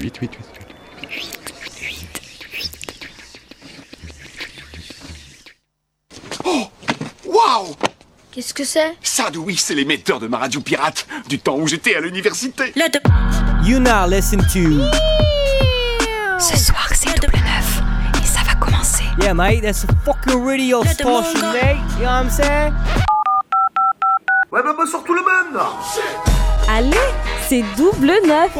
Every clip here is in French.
8, 8, 8. Oh Waouh Qu'est-ce que c'est? Ça, oui, c'est l'émetteur de ma radio pirate du temps où j'étais à l'université. You now listen to. Ce soir, c'est double neuf. Et ça va commencer. Yeah, mate, that's a fucking radio station, mate. You know what I'm saying? Ouais, bah, bonsoir tout le monde Allez, c'est double neuf.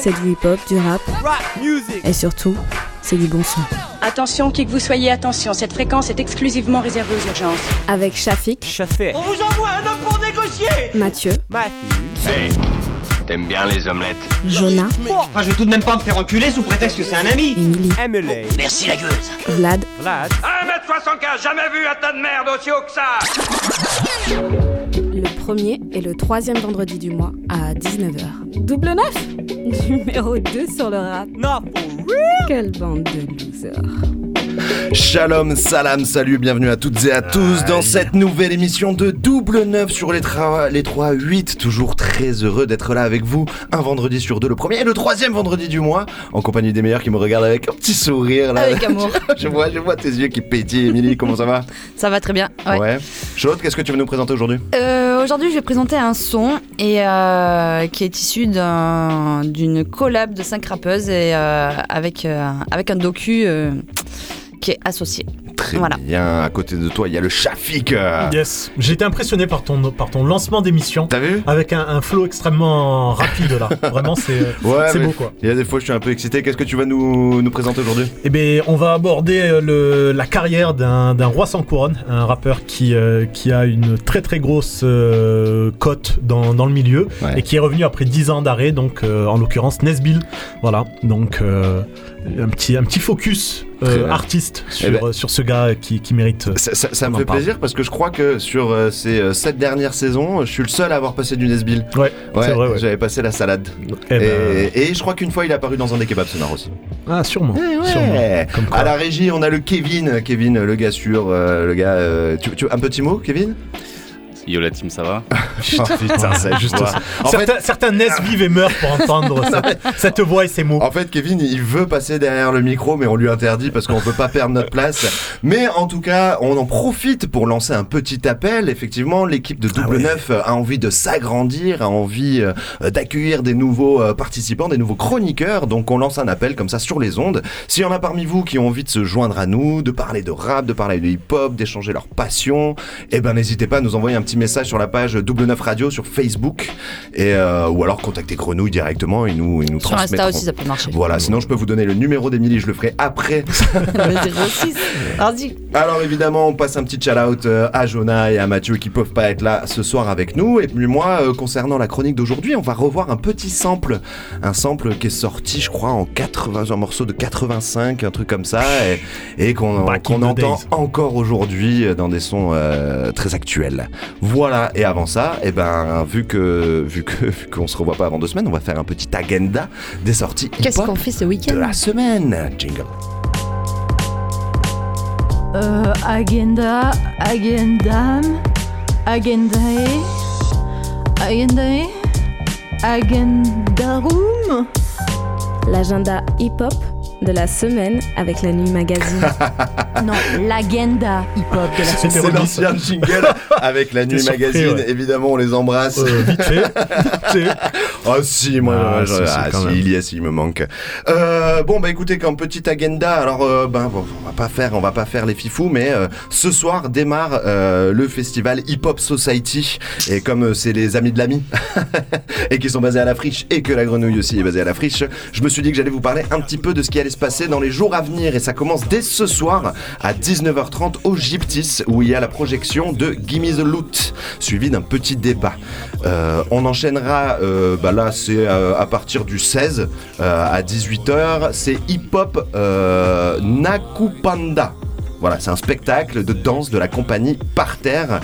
C'est du hip-hop, du rap Rap music. et surtout, c'est du bon son. Attention, qui que vous soyez, attention, cette fréquence est exclusivement réservée aux urgences. Avec Shafik, Chafé. vous envoie un homme pour négocier Mathieu, Matthew. T'aimes bien les omelettes? Jonah, Enfin, je vais tout de même pas me faire enculer sous prétexte que c'est un ami Emily, Emily. Merci la gueule Vlad, Vlad. 1m75, jamais vu un tas de merde aussi haut que ça premier et le troisième vendredi du mois à 19h. Double neuf Numéro 2 sur le rap. Not for real. Quelle bande de losers. Shalom, salam, salut, bienvenue à toutes et à tous dans cette nouvelle émission de Double Neuf sur les, les 3 8. Toujours très heureux d'être là avec vous un vendredi sur deux, le premier et le troisième vendredi du mois, en compagnie des meilleurs qui me regardent avec un petit sourire là. Avec amour. je, vois, je vois tes yeux qui pétillent, Émilie, comment ça va? Ça va très bien. Ouais. Chaude, qu'est-ce que tu veux nous présenter aujourd'hui? Euh, Aujourd'hui, je vais présenter un son et euh, qui est issu d'un- d'une collab de cinq rappeuses et euh, avec avec un docu qui est associé. Très Voilà. bien, à côté de toi, il y a le Shafik. Yes, j'ai été impressionné par ton, par ton lancement d'émission T'as vu? Avec un, un flow extrêmement rapide là. Vraiment, c'est Ouais, c'est mais beau quoi. Il y a des fois, je suis un peu excité. Qu'est-ce que tu vas nous, nous présenter aujourd'hui? Eh bien, on va aborder euh, le, la carrière d'un d'un roi sans couronne, un rappeur qui, euh, qui a une très très grosse euh, cote dans, dans le milieu Ouais. et qui est revenu après 10 ans d'arrêt, donc euh, en l'occurrence Nesbill. Voilà, donc euh, un, petit, un petit focus euh, artiste sur, Eh ben- sur ce gars qui, qui mérite. euh, Ça, ça- ça me fait parle. plaisir parce que je crois que sur euh, ces euh, sept dernières saisons, je suis le seul à avoir passé du Nesbill. Ouais, c'est vrai, ouais. J'avais passé la salade. Eh ben, et, et je crois qu'une fois il est apparu dans un des kebabs sonores aussi. Ah, sûrement. Ouais. sûrement. Comme. À la régie, on a le Kevin. Kevin, le gars sûr, euh, le gars. euh, tu, tu- un petit mot, Kevin? Yo la team, ça va Oh, putain, c'est juste ça. En fait, certains, certains naissent, vivent et meurent pour entendre cette, cette voix et ces mots. En fait, Kevin, il veut passer derrière le micro, mais on lui interdit parce qu'on peut pas perdre notre place. Mais en tout cas, on en profite pour lancer un petit appel. Effectivement, l'équipe de Double Ah. Neuf euh, a envie de s'agrandir, a envie euh, d'accueillir des nouveaux euh, participants, des nouveaux chroniqueurs. Donc, on lance un appel comme ça sur les ondes. S'il y en a parmi vous qui ont envie de se joindre à nous, de parler de rap, de parler de hip-hop, d'échanger leur passion, eh ben, n'hésitez pas à nous envoyer un petit message sur la page Double Neuf Radio sur Facebook, et euh, ou alors contacter Grenouille directement. Ils nous, ils nous Sur Insta aussi, ça peut marcher. Voilà, sinon je peux vous donner le numéro d'Emilie, je le ferai après. Le 06. Vas-y. Alors évidemment, on passe un petit shout-out euh, à Jonah et à Mathieu qui peuvent pas être là ce soir avec nous. Et puis moi, euh, concernant la chronique d'aujourd'hui, on va revoir un petit sample. Un sample qui est sorti, je crois, en 80, un morceau de 85, un truc comme ça, et, et qu'on entend days. encore aujourd'hui dans des sons euh, très actuels. Voilà, et avant ça, eh ben, vu que vu que vu qu'on se revoit pas avant deux semaines, on va faire un petit agenda des sorties Qu'est-ce qu'on fait ce de week-end la semaine. Jingle. Euh, agenda, agendam, agendae, agendae, agendarum. L'agenda hip-hop de la semaine avec la nuit magazine. Non, l'agenda hip-hop de la C'était C'est l'ancien jingle avec la nuit surpris, magazine. ouais. Évidemment, on les embrasse. Euh, vite fait. vite fait. Oh si, moi, Ah, si, je- si, ah, si, il y a, si, il me manque. Euh, bon, bah écoutez, comme petit agenda, alors, euh, ben, bon, on va pas faire, on va pas faire les fifous, mais euh, ce soir démarre euh, le festival Hip Hop Society, et comme euh, c'est les amis de l'ami et qui sont basés à la friche, et que la grenouille aussi est basée à la friche, je me suis dit que j'allais vous parler un petit peu de ce qui allait se passer dans les jours à venir, et ça commence dès ce soir à 19h30 au Gyptis, où il y a la projection de Gimme the Loot, suivi d'un petit débat. Euh, on enchaînera, euh, bah là c'est euh, à partir du 16 euh, à 18h, c'est Hip Hop Nakupanda. Voilà, c'est un spectacle de danse de la compagnie Par Terre.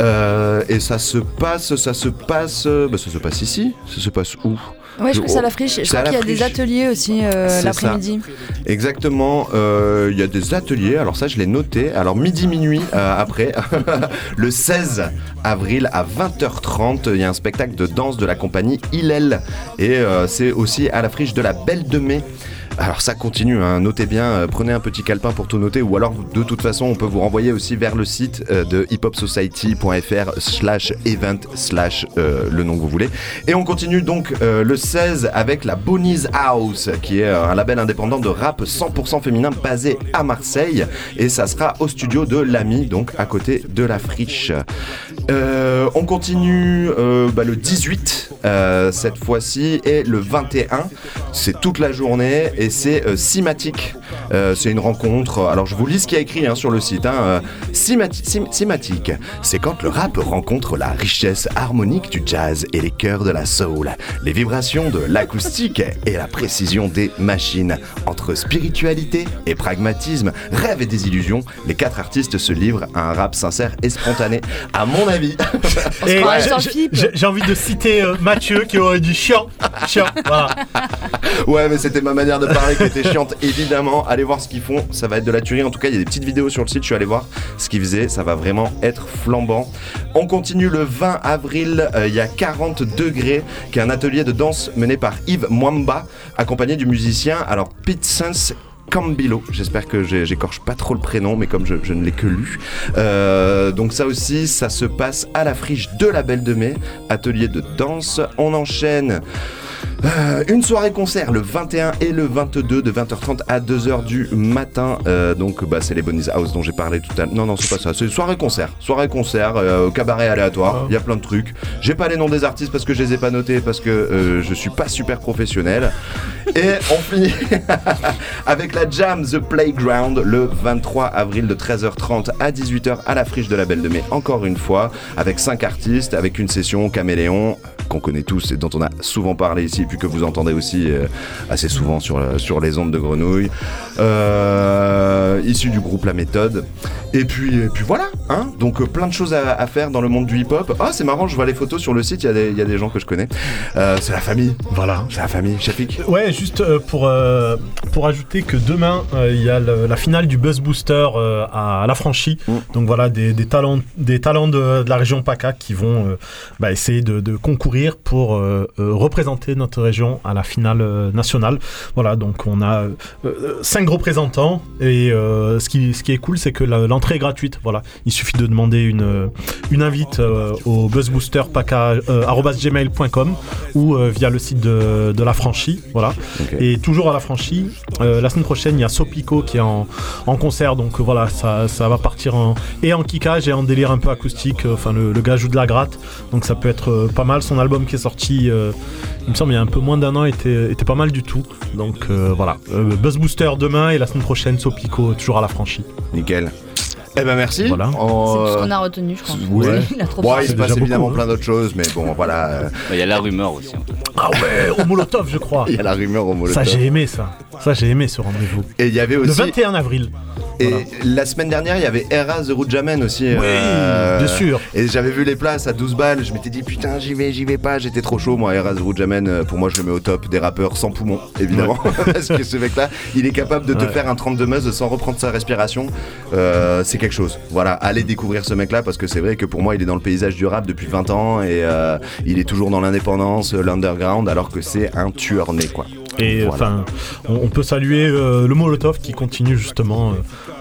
Euh, et ça se passe, ça se passe, bah, ça se passe ici. Ça se passe où? Ouais, je crois que c'est à la friche. Je crois qu'il y a des ateliers aussi euh, l'après-midi. Exactement, euh, il y a des ateliers, alors ça je l'ai noté, alors midi minuit euh, après, le 16 avril à 20h30, il y a un spectacle de danse de la compagnie Hillel et euh, c'est aussi à la friche de la Belle de Mai. Alors ça continue, hein, notez bien, euh, prenez un petit calepin pour tout noter ou alors de toute façon on peut vous renvoyer aussi vers le site euh, de hiphopsociety.fr slash event slash euh, le nom que vous voulez. Et on continue donc le 16 avec la Bonnie's House qui est un label indépendant de rap 100% féminin basé à Marseille et ça sera au studio de l'ami donc à côté de la friche. On continue bah, le 18 euh, cette fois-ci et le 21 c'est toute la journée c'est euh, Cimatic. Euh, c'est une rencontre. Alors je vous lis ce qu'il y a écrit hein, sur le site. Hein, euh, Cimatic, c'est quand le rap rencontre la richesse harmonique du jazz et les chœurs de la soul, les vibrations de l'acoustique et la précision des machines. Entre spiritualité et pragmatisme, rêve et désillusion, les quatre artistes se livrent à un rap sincère et spontané. À mon avis. Et j'ai- envie de citer euh, Mathieu qui aurait dit chiant, chiant. Voilà. Ouais, mais c'était ma manière de parler qui était chiante, évidemment. Allez voir ce qu'ils font, ça va être de la tuerie. En tout cas, il y a des petites vidéos sur le site, je suis allé voir ce qu'ils faisaient, ça va vraiment être flambant. On continue le 20 avril, euh, il y a 40 degrés, qui est un atelier de danse mené par Yves Mwamba, accompagné du musicien, alors Pete Sense Cambilo, j'espère que j'écorche pas trop le prénom, mais comme je, je ne l'ai que lu. Euh, donc ça aussi, ça se passe à la friche de la Belle de Mai, atelier de danse. On enchaîne euh, une soirée concert le 21 et le 22 de 20h30 à 2h du matin. Euh, donc bah, c'est les Bonnie's House dont j'ai parlé tout à l'heure. Non non c'est pas ça, c'est soirée concert. Soirée concert, euh, cabaret aléatoire, il y a plein de trucs. J'ai pas les noms des artistes parce que je les ai pas notés parce que euh, je suis pas super professionnel. Et on finit avec la Jam The Playground le 23 avril de 13h30 à 18h à la friche de la Belle de Mai. Encore une fois, avec 5 artistes, avec une session caméléon qu'on connaît tous et dont on a souvent parlé ici, puis que vous entendez aussi euh, assez souvent sur, euh, sur les ondes de grenouille, euh, issu du groupe La Méthode. Et puis, et puis voilà, hein donc euh, plein de choses à, à faire dans le monde du hip-hop. Ah, c'est marrant, je vois les photos sur le site, il y, a des- il y a des gens que je connais. Euh, c'est la famille, Voilà. c'est la famille, Shafik. Ouais, juste euh, pour, euh, pour ajouter que demain, euh, il y a le- la finale du Buzz Booster à, la franchie. Mm. Donc voilà, des, des talents, des talents de, de la région PACA qui vont bah, essayer de, de concourir pour représenter notre région à la finale nationale. Voilà, donc on a cinq représentants et ce, qui, ce qui est cool, c'est que la- l'entrée est gratuite. Voilà, il suffit de demander une, une invite euh, au buzzboosterpaca.gmail.com ou euh, via le site de, de la franchie. Voilà. Et toujours à la franchie, euh, la semaine prochaine, il y a Sopico qui est en, en concert. Donc euh, voilà, ça, ça va partir en, et en kickage et en délire un peu acoustique. Euh, Enfin, le, le gars joue de la gratte. Donc ça peut être euh, pas mal. Son album qui est sorti, euh, il me semble, il y a un peu moins d'un an, était, était pas mal du tout. Donc euh, voilà. Euh, Buzz Booster demain et la semaine prochaine, Sopico, toujours à la franchie. Nickel. Eh ben merci. Voilà. C'est On, tout ce euh, qu'on a retenu, je crois. Ouais. Il a trop Bon, il se passe évidemment beaucoup, hein. plein d'autres choses, mais bon, voilà. Il y a la rumeur aussi. hein. Ah ouais, au Molotov, je crois. Il y a la rumeur au Molotov. Ça, j'ai aimé ça. Ça, j'ai aimé ce rendez-vous. Et il y avait Le aussi. 21 avril. Et Voilà. la semaine dernière, il y avait Era The aussi. euh, bien sûr. Et j'avais vu les places à 12 balles. Je m'étais dit, putain, j'y vais, j'y vais pas. J'étais trop chaud, moi. Era The euh, pour moi, je le mets au top des rappeurs sans poumon, évidemment. Parce que ce mec-là, il est capable de te Ouais. faire un 32 meuse sans reprendre sa respiration. Euh, c'est quelque chose. Voilà, allez découvrir ce mec-là parce que c'est vrai que pour moi, il est dans le paysage du rap depuis 20 ans et euh, il est toujours dans l'indépendance, l'underground, alors que c'est un tueur né, quoi. Et Voilà. enfin, on, on peut saluer le Molotov qui continue justement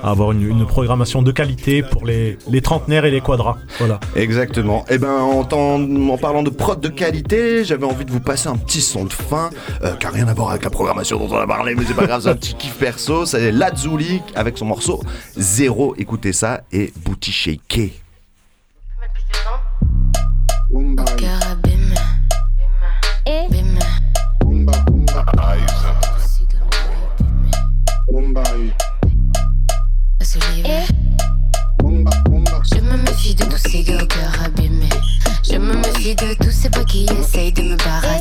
à avoir une, une programmation de qualité pour les, les trentenaires et les quadras. Voilà. Exactement. Et ben en, en parlant de prod de qualité, j'avais envie de vous passer un petit son de fin, euh, qui a rien à voir avec la programmation dont on a parlé, mais c'est pas grave, c'est un petit kiff perso. C'est Lazuli avec son morceau Zéro. Écoutez ça et Booty Shaker. Au cœur abîmé. Je me méfie de tous ces boys qui essayent de me baratiner.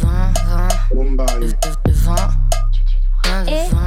Vent. Viens devant, vent,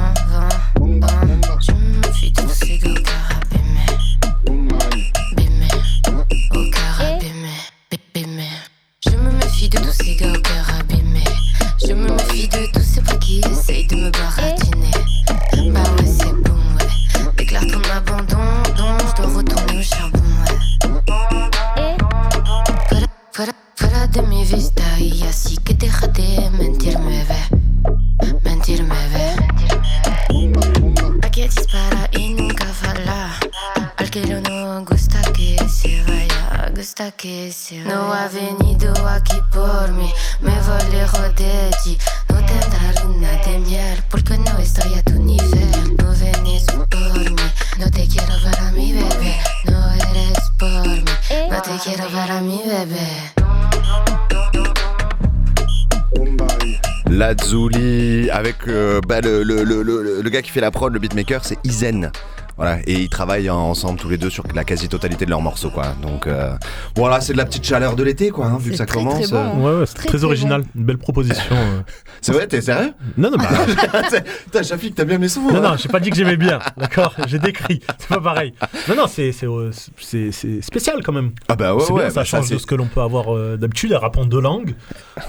Lazuli avec euh, bah, le, le, le, le gars qui fait la prod, le beatmaker, c'est Izen. Voilà, et ils travaillent ensemble tous les deux sur la quasi-totalité de leurs morceaux, quoi. Donc euh, voilà, c'est de la petite chaleur de l'été, quoi, hein, vu que ça commence. euh. Ouais, ouais, c'est très, original. Une belle proposition. euh. C'est vrai, t'es sérieux? Non, non, bah, Putain, Shafik, t'as bien mes sons. non, hein. non, j'ai pas dit que j'aimais bien. D'accord, j'ai décrit. C'est pas pareil. Non, non, c'est c'est, euh, c'est- c'est spécial quand même. Ah bah ouais, c'est ouais, bien, ça bah, ça, change de ce que l'on peut avoir euh, d'habitude. Elle en deux langues.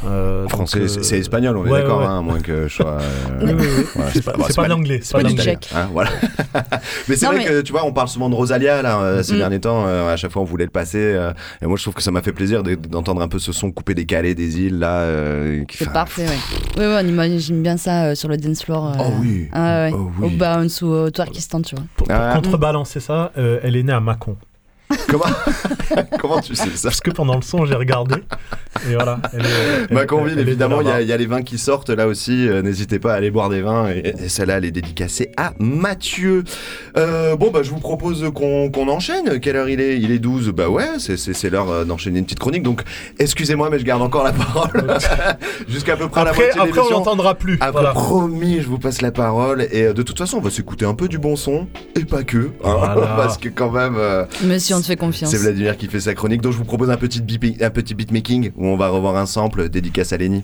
Euh, Français, euh, c'est- espagnol, on est ouais, d'accord, ouais. hein, à moins que je sois. euh, Oui, oui, oui. voilà, C'est pas- de l'anglais, c'est pas de du l'anglais. tchèque, hein, voilà. Mais c'est vrai mais- que tu vois, on parle souvent de Rosalia là euh, ces Mm. derniers temps. euh, à chaque fois, on voulait le passer. euh, et moi, je trouve que ça m'a fait plaisir de- d'entendre un peu ce son coupé décalé des îles là. euh, qui C'est fait- parfait, ouais. Ouais, ouais, on imagine bien ça euh, sur le dance floor. euh, Oh oui. ah ouais, Oh oui. Au bounce ou au twerkistan, tu vois. Pour, pour Ah. contrebalancer ça, euh, elle est née à Mâcon. Comment? Comment tu sais ça? Parce que pendant le son, j'ai regardé. Et voilà. elle est- elle- Maconville, elle est de évidemment, il y, a- y les vins qui sortent là aussi. euh, N'hésitez pas à aller boire des vins. Et, et celle-là, elle est dédicacée à Mathieu. Euh, bon, bah, je vous propose qu'on enchaîne. Quelle heure il est? Il est 12. Bah ouais, c'est- l'heure euh, d'enchaîner une petite chronique. Donc, excusez-moi, mais je garde encore la parole jusqu'à peu près la Après, moitié de après on l'entendra plus. Après, Voilà. promis, je vous passe la parole. Et de toute façon, on va s'écouter un peu du bon son. Et pas que. hein, Voilà. parce que quand même... euh, Mais si on te fait confiance. c'est Vladimir qui fait sa chronique, donc je vous propose un petit, beat, un petit beatmaking où on va revoir un sample dédicace à Lenny.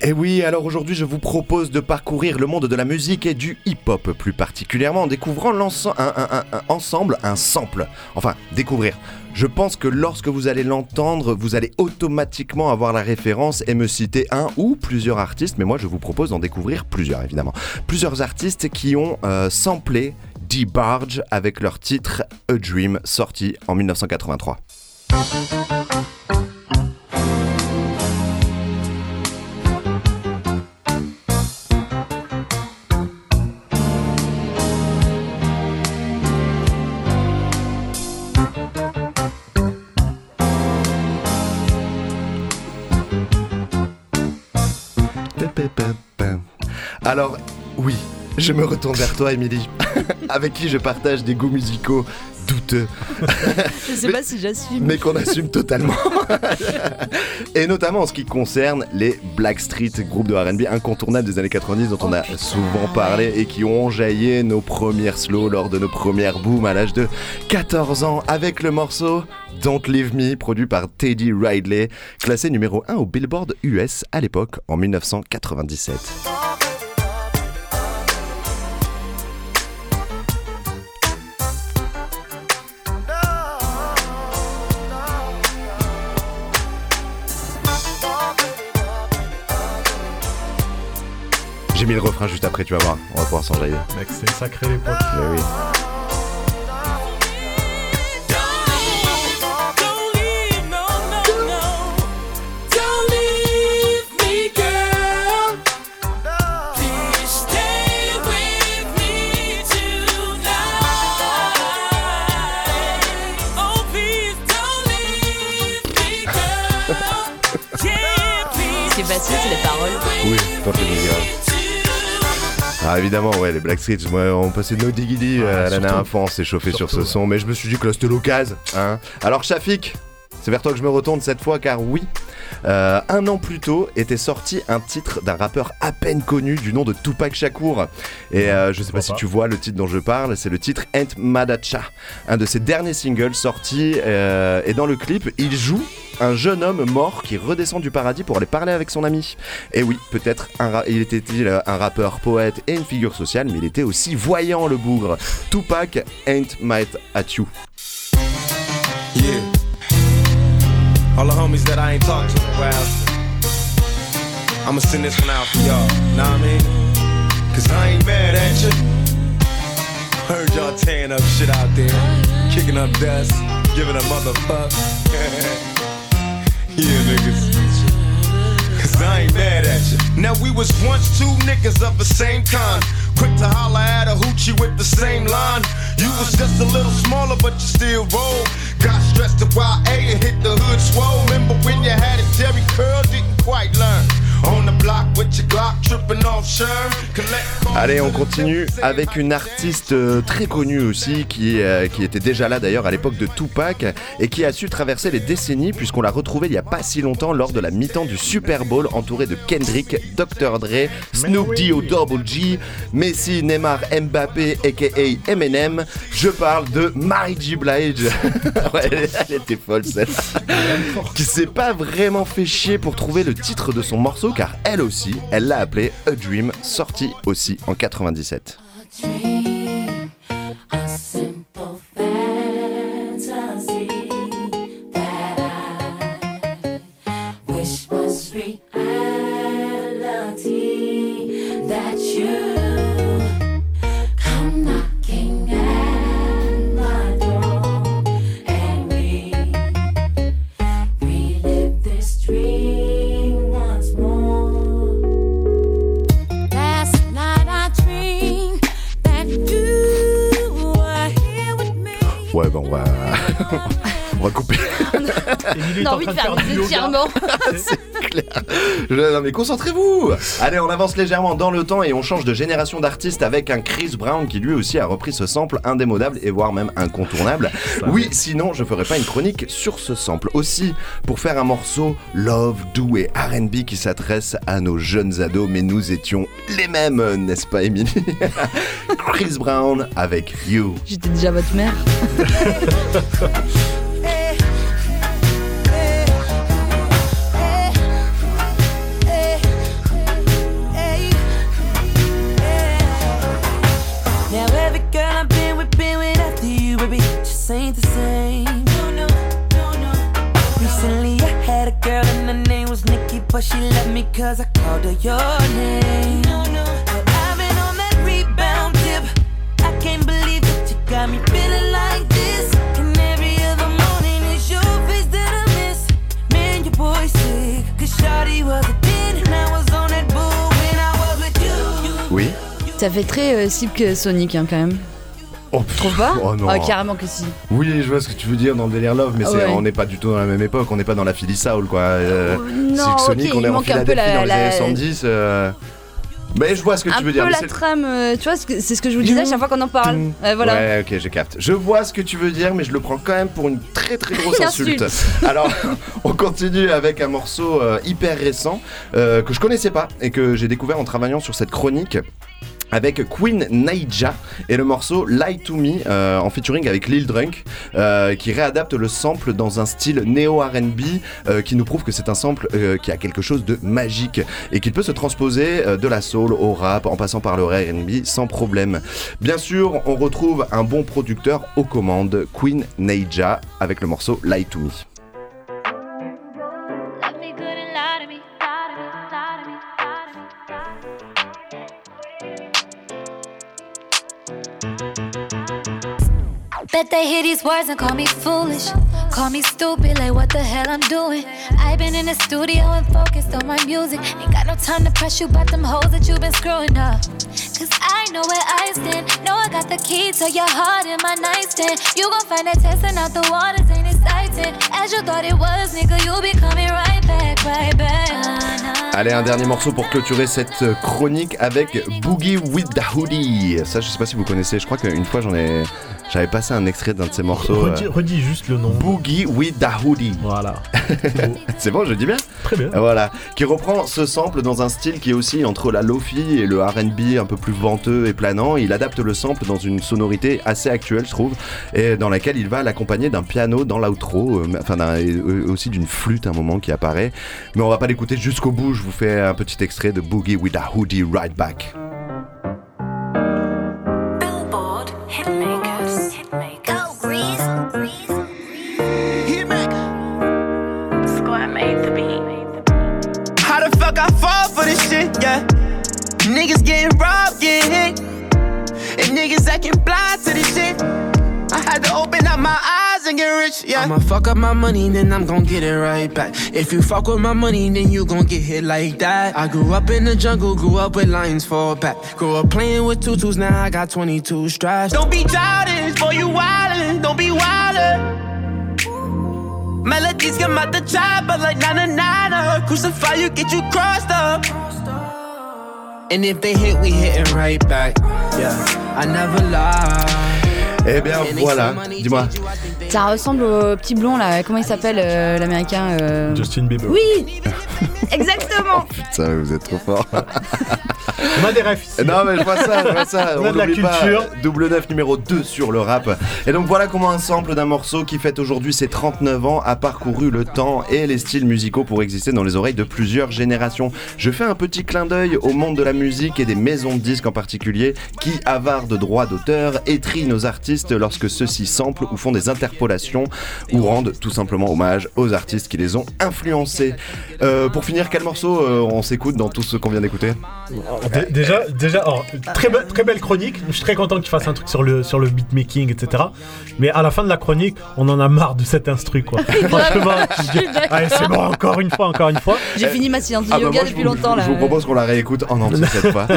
Et oui, alors aujourd'hui je vous propose de parcourir le monde de la musique et du hip-hop, plus particulièrement en découvrant l'ense- un, un- un- un ensemble, un sample. Enfin, découvrir. Je pense que lorsque vous allez l'entendre, vous allez automatiquement avoir la référence et me citer un ou plusieurs artistes, mais moi je vous propose d'en découvrir plusieurs évidemment. Plusieurs artistes qui ont euh, samplé D-Barge avec leur titre A Dream sorti en 1983. Alors, oui, Je me retourne vers toi, Émilie, avec qui je partage des goûts musicaux douteux. Je sais pas si j'assume. Mais qu'on assume totalement. Et notamment en ce qui concerne les Blackstreet, groupe de RB incontournables des années 90 dont on a souvent parlé et qui ont enjaillé nos premières slows lors de nos premières booms à l'âge de 14 ans avec le morceau Don't Leave Me, produit par Teddy Ridley, classé numéro 1 au Billboard US à l'époque en 1997. J'ai mis le refrain juste après, tu vas voir. On va pouvoir s'enjailler. Mec, c'est sacré l'époque. Mais oui. Ah évidemment ouais les Blackstreet moi on passait No Diggity euh, à la dernière fois on s'est chauffé sur ce son mais je me suis dit que là c'était l'occasion hein. Alors Shafik c'est vers toi que je me retourne cette fois car oui euh, un an plus tôt était sorti un titre d'un rappeur à peine connu du nom de Tupac Shakur et euh, je sais pas si tu vois le titre dont je parle c'est le titre Ain't Madacha un de ses derniers singles sortis euh, et dans le clip il joue un jeune homme mort qui redescend du paradis pour aller parler avec son ami. Et oui, peut-être il était-il un rappeur, poète et une figure sociale, mais il était aussi voyant le bougre. Tupac ain't mad at you. All the homies that I ain't talked to in a while. I'ma send this one out for y'all. Know what I mean? Cause I ain't mad at you. Heard y'all tearing up shit out there. Kicking up dust. Giving a motherfuck. yeah, niggas. Cause I ain't mad at you. Now we was once two niggas of the same kind. Quick to holler at a hoochie with the same line. You was just a little smaller, but you still roll. Got stressed to YA and hit the hood swole. Remember when you had a Jerry curl, didn't quite learn. Allez, on continue avec une artiste euh, très connue aussi, qui, euh, qui était déjà là d'ailleurs à l'époque de Tupac, et qui a su traverser les décennies puisqu'on l'a retrouvée il y a pas si longtemps lors de la mi-temps du Super Bowl, entourée de Kendrick, Dr. Dre, Snoop D.O. Double G, Messi, Neymar, Mbappé, aka Eminem. Je parle de Mary J. Blige. ouais, elle, était folle celle qui s'est pas vraiment fait chier pour trouver le titre de son morceau car elle aussi, elle l'a appelé A Dream, sorti aussi en 97. On va a envie de faire des étirements. Je- Non mais concentrez-vous Allez, on avance légèrement dans le temps et on change de génération d'artistes avec un Chris Brown qui lui aussi a repris ce sample indémodable et voire même incontournable. Oui, sinon je ferais pas une chronique sur ce sample. Aussi, pour faire un morceau love, doux et R&B qui s'adresse à nos jeunes ados, mais nous étions les mêmes, n'est-ce pas Emily Chris Brown avec You. J'étais déjà votre mère. cause I called her your name. No, no. But I've been on that rebound tip. I can't believe that you got me feeling like this. And every other morning it's your face that I miss. Man, your boy sick. Cause Shawty was a 10 and I was on that bull when I was with you. Oui Ça fait très euh, cible que Sonic hein, quand même. Oh, Tu trouves pas oh non. Ah, carrément que si. Oui, je vois ce que tu veux dire dans le délire love, mais ouais. on n'est pas du tout dans la même époque, on n'est pas dans la Philly Soul quoi. Euh, non, c'est que Sonic, ok, on est en peu Philadelphie la- dans les années 70. euh, Mais je vois ce que un tu veux peu dire. mais la trame, euh, tu vois, c'est ce que je vous disais à chaque fois qu'on en parle. Ouais, voilà. Ouais, ok, je capte. Je vois ce que tu veux dire, mais je le prends quand même pour une très très grosse insulte. insulte. Alors, on continue avec un morceau euh, hyper récent euh, que je connaissais pas et que j'ai découvert en travaillant sur cette chronique. Avec Queen Naija et le morceau Lie to Me euh, en featuring avec Lil Drunk euh, qui réadapte le sample dans un style néo RB euh, qui nous prouve que c'est un sample euh, qui a quelque chose de magique et qu'il peut se transposer de la soul au rap en passant par le RB sans problème. Bien sûr, on retrouve un bon producteur aux commandes, Queen Naija avec le morceau Lie to Me. Bet they hear these words and call me foolish. Call me stupid, like what the hell I'm doing? Been in the studio and focused on my music. Ain't got no time to press you them that been screwing up. Cause I know where I stand. I got the key to your heart in my nightstand. You find out the ain't exciting. As you thought it was, nigga, be coming right back. Allez, un dernier morceau pour clôturer cette chronique avec Boogie with the Hoodie. Ça, je sais pas si vous connaissez, je crois qu'une fois j'en ai. J'avais passé un extrait d'un de ces morceaux. Redis, euh, redis juste le nom. Boogie with Hoodie. Voilà. C'est bon, je dis bien Très bien. Voilà. Qui reprend ce sample dans un style qui est aussi entre la lofi et le RB un peu plus venteux et planant. Il adapte le sample dans une sonorité assez actuelle, je trouve, et dans laquelle il va l'accompagner d'un piano dans l'outro, euh, enfin euh, aussi d'une flûte à un moment qui apparaît. Mais on va pas l'écouter jusqu'au bout. Je vous fais un petit extrait de Boogie with a Hoodie Right Back. My eyes and get rich, yeah. I'ma fuck up my money, then I'm gon' get it right back. If you fuck with my money, then you gon' get hit like that. I grew up in the jungle, grew up with lions for back. Grew up playing with tutus, now I got 22 straps. Don't be childish, boy, you wildin'. Don't be wildin'. Melodies come out the chopper like nine nine Crucify you, get you crossed up. And if they hit, we hitting right back. Yeah, I never lie. Eh bien voilà, dis-moi. Ça ressemble au petit blond là, comment il s'appelle euh, l'américain euh, Justin Bieber. Oui Exactement Putain, vous êtes trop fort. On a des refs ici. Non mais je vois ça, je vois ça. On a de la n'oublie pas, culture. double 9 numéro 2 sur le rap. Et donc voilà comment un sample d'un morceau qui fête aujourd'hui ses 39 ans a parcouru le temps et les styles musicaux pour exister dans les oreilles de plusieurs générations. Je fais un petit clin d'œil au monde de la musique et des maisons de disques en particulier qui, avares de droits d'auteur, étrient nos artistes lorsque ceux-ci samplent ou font des interpolations ou rendent tout simplement hommage aux artistes qui les ont influencés. Euh, pour finir, quel morceau euh, on s'écoute dans tout ce qu'on vient d'écouter Dé- Déjà, déjà alors, très, be- très belle chronique. Je suis très content que tu fasses un truc sur le, sur le beatmaking, etc. Mais à la fin de la chronique, on en a marre de cet instru, quoi. Franchement, allez, c'est bon, encore une fois, encore une fois. J'ai fini ma séance de Ah bah yoga depuis vous- longtemps là. Je vous propose qu'on la réécoute en entier cette fois.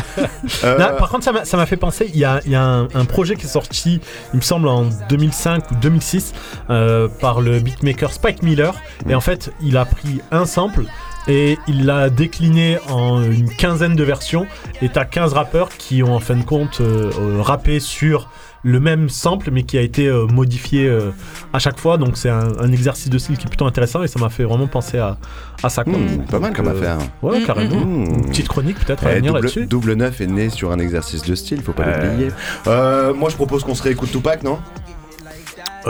Euh, Non, par contre, ça m'a- ça m'a fait penser, il y a, il y a un, un projet qui est sorti, il me semble, en 2005 ou 2006, euh, par le beatmaker Spike Miller. Et en fait, il a pris un sample et il l'a décliné en une quinzaine de versions. Et t'as 15 rappeurs qui ont en fin de compte euh, euh, rappé sur le même sample mais qui a été euh, modifié euh, à chaque fois donc c'est un, un exercice de style qui est plutôt intéressant et ça m'a fait vraiment penser à, à ça quoi. Hmm, pas mal comme euh, affaire. ouais Mm, carrément mm. une petite chronique peut-être à Eh, venir double, là-dessus double 9 est né sur un exercice de style, faut pas l'oublier. Euh, moi je propose qu'on se réécoute Tupac, non?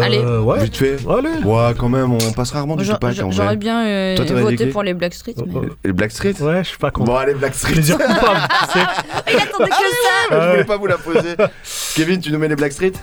Allez. Euh, ouais Vite fait. Allez. Ouais, quand même, on passe rarement du Tupac en J'aurais bien euh, Toi, t'aurais dit voté qui pour les Blackstreet. Mais... Oh, Et Black Street Ouais, je suis pas content. Bon, allez, Black Street. Il attendait que ça Je voulais pas vous la poser. Kevin, tu nous mets les Black Street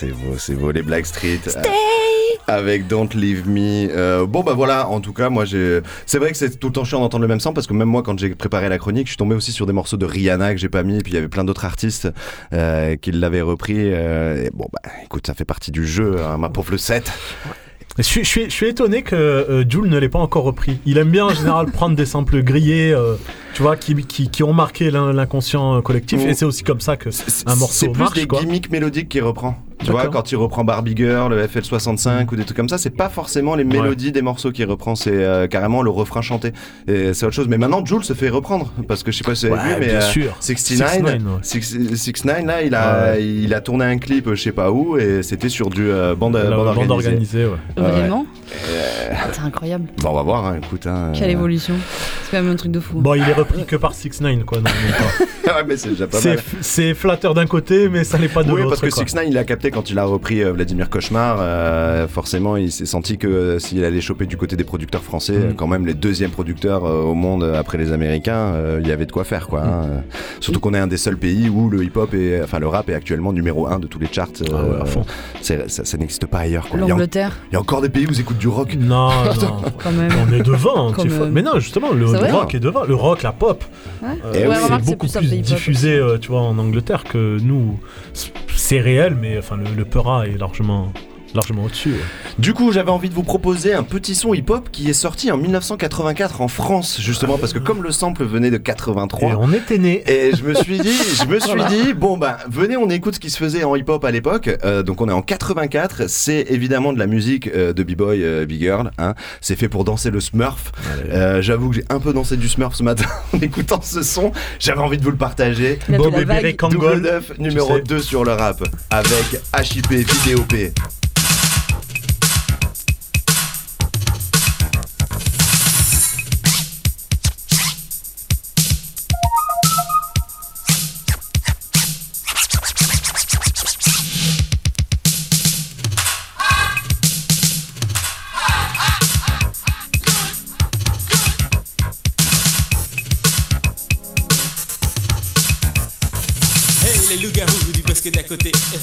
c'est beau, c'est beau. Les Black Street. euh, avec Don't Leave Me. Euh, bon, bah voilà, en tout cas, moi j'ai. C'est vrai que c'est tout le temps chiant d'entendre le même son parce que même moi, quand j'ai préparé la chronique, je suis tombé aussi sur des morceaux de Rihanna que j'ai pas mis. Et puis il y avait plein d'autres artistes euh, qui l'avaient repris. euh, et bon, bah écoute, ça fait partie du jeu, hein, ma pauvre le 7. Je suis, je suis- je suis étonné que euh, Jules ne l'ait pas encore repris. Il aime bien en général prendre des samples grillés, euh, tu vois, qui, qui, qui ont marqué l'in- l'inconscient euh, collectif. Et c'est aussi comme ça que un C'est morceau plus marche. des quoi. gimmicks mélodiques qu'il reprend. Tu vois, quand il reprend Barbie Girl, le FL65 ou des trucs comme ça, c'est pas forcément les mélodies des morceaux qu'il reprend, c'est euh, carrément le refrain chanté. Et c'est autre chose. Mais maintenant, Jules se fait reprendre parce que je sais pas si vous avez vu, mais bien euh, sûr. 69, 69, ouais. 69, là, il a, Ouais. il a tourné un clip, je sais pas où, et c'était sur du bande, organisée. organisée, ouais. Vraiment Euh, C'est incroyable. Bon, on va voir, hein, écoute. Hein, Quelle euh, évolution. C'est quand même un truc de fou. Bon, il est repris que par 6 9 quoi. ouais, mais c'est déjà pas C'est mal. c'est flatteur d'un côté, mais ça n'est pas de Oui, l'autre. parce que quoi. 6 9 il a capté quand il a repris euh, Vladimir Cauchemar. euh, forcément, il s'est senti que euh, s'il allait choper du côté des producteurs français, Mm. quand même les deuxièmes producteurs euh, au monde après les Américains, euh, il y avait de quoi faire, quoi. hein. Mm. Surtout qu'on est un des seuls pays où le hip-hop enfin le rap est actuellement numéro un de tous les charts. Ah ouais, à fond. c'est- ça, ça n'existe pas ailleurs. Quoi. L'Angleterre, il y a encore des pays où ils écoutent du rock. Non, non. quand même. On est devant. Tu même. Mais non, justement, le, rock est devant. Le rock, la pop, Ouais. euh, Eh c'est beaucoup plus diffusé, euh, tu vois, en Angleterre que nous. C'est réel, mais enfin, le, le Peura est largement, largement au-dessus. ouais. Du coup, j'avais envie de vous proposer un petit son hip-hop qui est sorti en 1984 en France, justement, parce que comme le sample venait de 83. Et on était nés. Et je me suis dit, je me suis Voilà. dit, bon bah venez, on écoute ce qui se faisait en hip-hop à l'époque. Euh, donc on est en 84. C'est évidemment de la musique euh, de b-boy, euh, b-girl. Hein. C'est fait pour danser le Smurf. Euh, J'avoue que j'ai un peu dansé du Smurf ce matin en écoutant ce son. J'avais envie de vous le partager. Bob et Double Kangol. 9, numéro sais. 2 sur le rap avec HIP VDOP.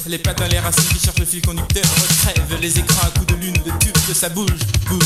Les pattes dans les racines qui cherchent le fil conducteur Crèvent les écrans à coups de lune de tube que ça bouge, bouge,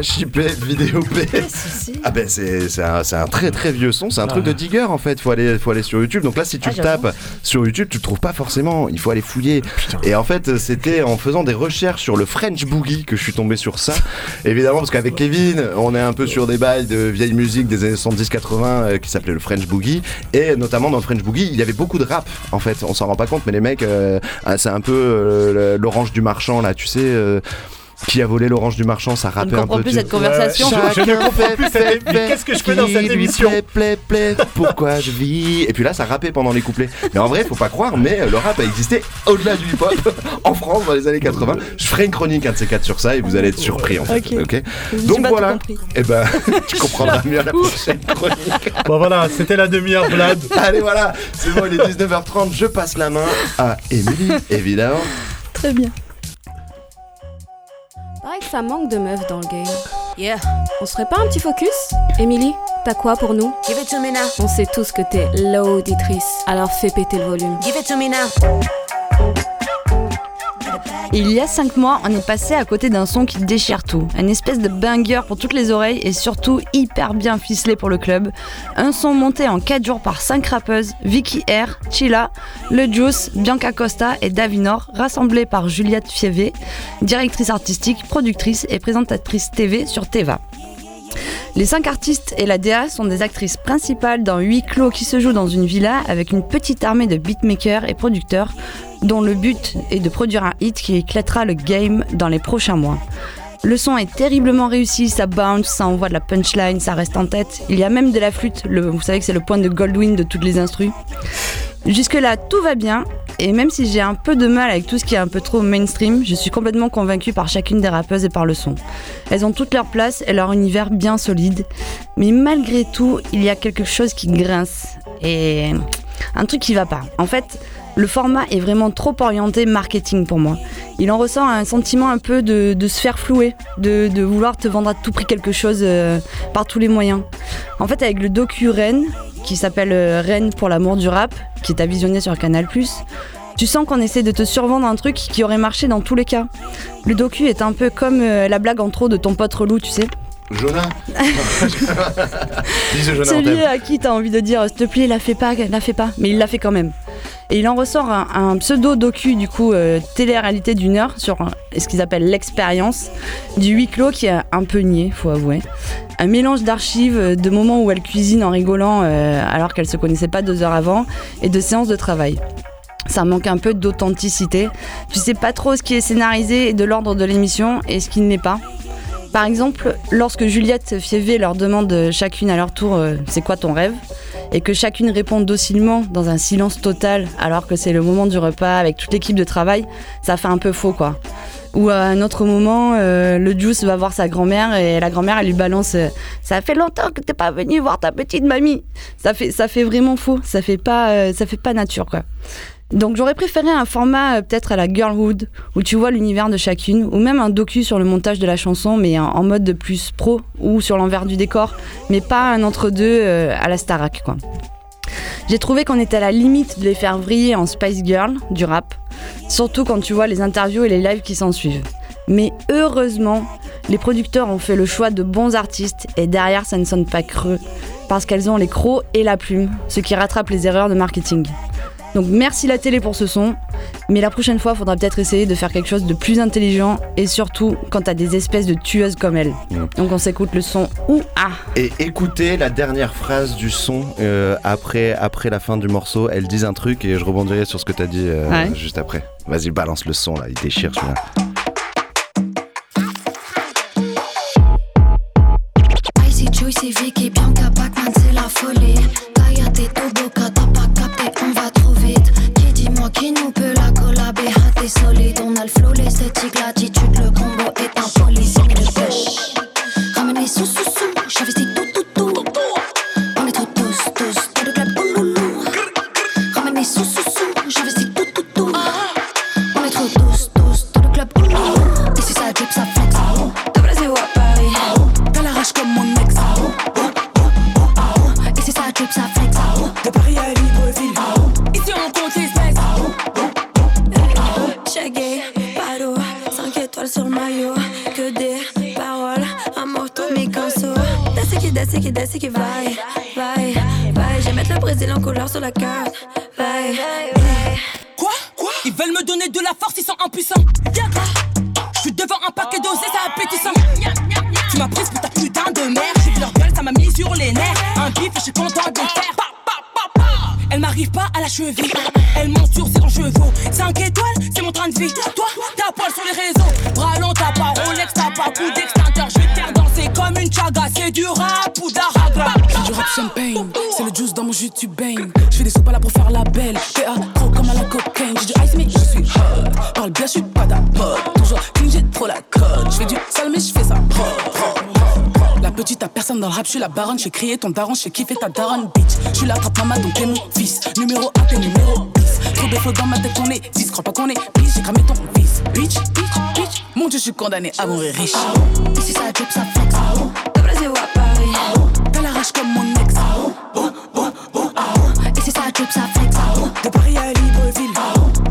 HIP vidéo P. Ah ben c'est un, très très vieux son, c'est un truc de digger en fait, faut aller, faut aller sur YouTube. Donc là si tu Ah, le tapes sur YouTube, tu le trouves pas forcément, il faut aller fouiller. Et en fait c'était en faisant des recherches sur le French Boogie que je suis tombé sur ça. Évidemment parce qu'avec Kevin, on est un peu sur des bails de vieille musique des années 70-80 euh, qui s'appelait le French Boogie. Et notamment dans le French Boogie, il y avait beaucoup de rap en fait, on s'en rend pas compte mais les mecs, euh, ah, c'est un peu euh, l'orange du marchand là, tu sais... qui a volé l'orange du marchand, ça Je ne rappait un comprends peu. plus tu- cette conversation. Je- ne comprends plus cette mais qu'est-ce que je fais dans cette émission plaît, plaît, plaît, pourquoi je vis Et puis là, ça rappait pendant les couplets. Mais en vrai, faut pas croire, mais euh, le rap a existé au-delà du hip-hop en France dans les années 80. Je ferai une chronique, un de ces quatre sur ça, et vous allez être surpris en fait. Ok. Donc voilà. Et ben, tu comprendras mieux la prochaine chronique. Bon voilà, c'était la demi-heure Vlad. Allez, voilà, c'est bon, il est 19h30. Je passe la main à Émilie, évidemment. Très bien. Pareil que ça manque de meufs dans le game. Yeah. On serait pas un petit focus? Emily, t'as quoi pour nous? Give it to me now. On sait tous que t'es l'auditrice, alors fais péter le volume. Give it to me now. Il y a 5 mois, on est passé à côté d'un son qui déchire tout. Un espèce de banger pour toutes les oreilles et surtout hyper bien ficelé pour le club. Un son monté en 4 jours par 5 rappeuses, Vicky R, Chila, Le Juice, Bianca Costa et Davinor, rassemblés par Juliette Fievé, directrice artistique, productrice et présentatrice TV sur Teva. Les cinq artistes et la DA sont des actrices principales dans huit clos qui se jouent dans une villa avec une petite armée de beatmakers et producteurs dont le but est de produire un hit qui éclatera le game dans les prochains mois. Le son est terriblement réussi, ça bounce, ça envoie de la punchline, ça reste en tête. Il y a même de la flûte, vous savez que c'est le point de Goldwyn de toutes les instrus. Jusque-là, tout va bien, et même si j'ai un peu de mal avec tout ce qui est un peu trop mainstream, je suis complètement convaincue par chacune des rappeuses et par le son. Elles ont toutes leur place et leur univers bien solide, mais malgré tout, il y a quelque chose qui grince, et un truc qui va pas. En fait, le format est vraiment trop orienté marketing pour moi. Il en ressort un sentiment un peu de, de se faire flouer, de, de vouloir te vendre à tout prix quelque chose euh, par tous les moyens. En fait, avec le docu Rennes, qui s'appelle euh, Rennes pour l'amour du rap, qui est à visionner sur Canal+, tu sens qu'on essaie de te survendre un truc qui aurait marché dans tous les cas. Le docu est un peu comme euh, la blague en trop de ton pote relou, tu sais. On Celui à qui t'as envie de dire s'il te plaît, la fais pas, la fais pas, mais il l'a fait quand même. Et il en ressort un, un pseudo docu du coup euh, télé-réalité d'une heure sur ce qu'ils appellent l'expérience du huis clos qui est un peu niais, faut avouer. Un mélange d'archives, euh, de moments où elle cuisine en rigolant euh, alors qu'elle se connaissait pas deux heures avant, et de séances de travail. Ça manque un peu d'authenticité. Tu sais pas trop ce qui est scénarisé et de l'ordre de l'émission et ce qui ne l'est pas. Par exemple, lorsque Juliette Fievé leur demande chacune à leur tour euh, c'est quoi ton rêve? Et que chacune répond docilement dans un silence total alors que c'est le moment du repas avec toute l'équipe de travail, ça fait un peu faux quoi. Ou à un autre moment, euh, le Juice va voir sa grand-mère et la grand-mère elle lui balance euh, Ça fait longtemps que t'es pas venu voir ta petite mamie. Ça fait, ça fait vraiment faux, ça fait pas, ça fait pas nature quoi. Donc j'aurais préféré un format euh, peut-être à la Girlhood, où tu vois l'univers de chacune, ou même un docu sur le montage de la chanson, mais en, mode de plus pro, ou sur l'envers du décor, mais pas un entre-deux euh, à la Starac, quoi. J'ai trouvé qu'on était à la limite de les faire vriller en Spice Girl, du rap, surtout quand tu vois les interviews et les lives qui s'en suivent. Mais heureusement, les producteurs ont fait le choix de bons artistes, et derrière ça ne sonne pas creux, parce qu'elles ont les crocs et la plume, ce qui rattrape les erreurs de marketing. Donc merci la télé pour ce son, mais la prochaine fois, faudra peut-être essayer de faire quelque chose de plus intelligent et surtout quand t'as des espèces de tueuses comme elle. Donc on s'écoute le son ou ah. Et écoutez la dernière phrase du son euh, après, après la fin du morceau. Elle dit un truc et je rebondirai sur ce que t'as dit euh, Ouais. juste après. Vas-y, balance le son là, il déchire celui-là. Juice dans mon jus, tu baignes. Je fais des soupes là pour faire la belle. PA, trop comme à la cocaine. J'ai du ice, mais je suis hot. Parle bien, je suis pas d'apôtre. Toujours clean, j'ai trop la cote. Je fais du sale, mais je fais ça. La petite à personne dans le rap, je suis la baronne, je crier ton daron, je kiffé ta daronne, bitch. Je suis la trappe maman, donc t'es mon fils. Numéro 1, t'es numéro 10. Trop de faux dans ma tête qu'on est 10. Crois pas qu'on est bitch, j'ai cramé ton fils. Bitch, bitch, bitch. Mon dieu, je suis condamné à mourir riche. Ici ça drip, ça flex. De Brésil à Paris? T'as la rage comme mon ex. Ici ça drip, ça flex. De Paris à Libreville.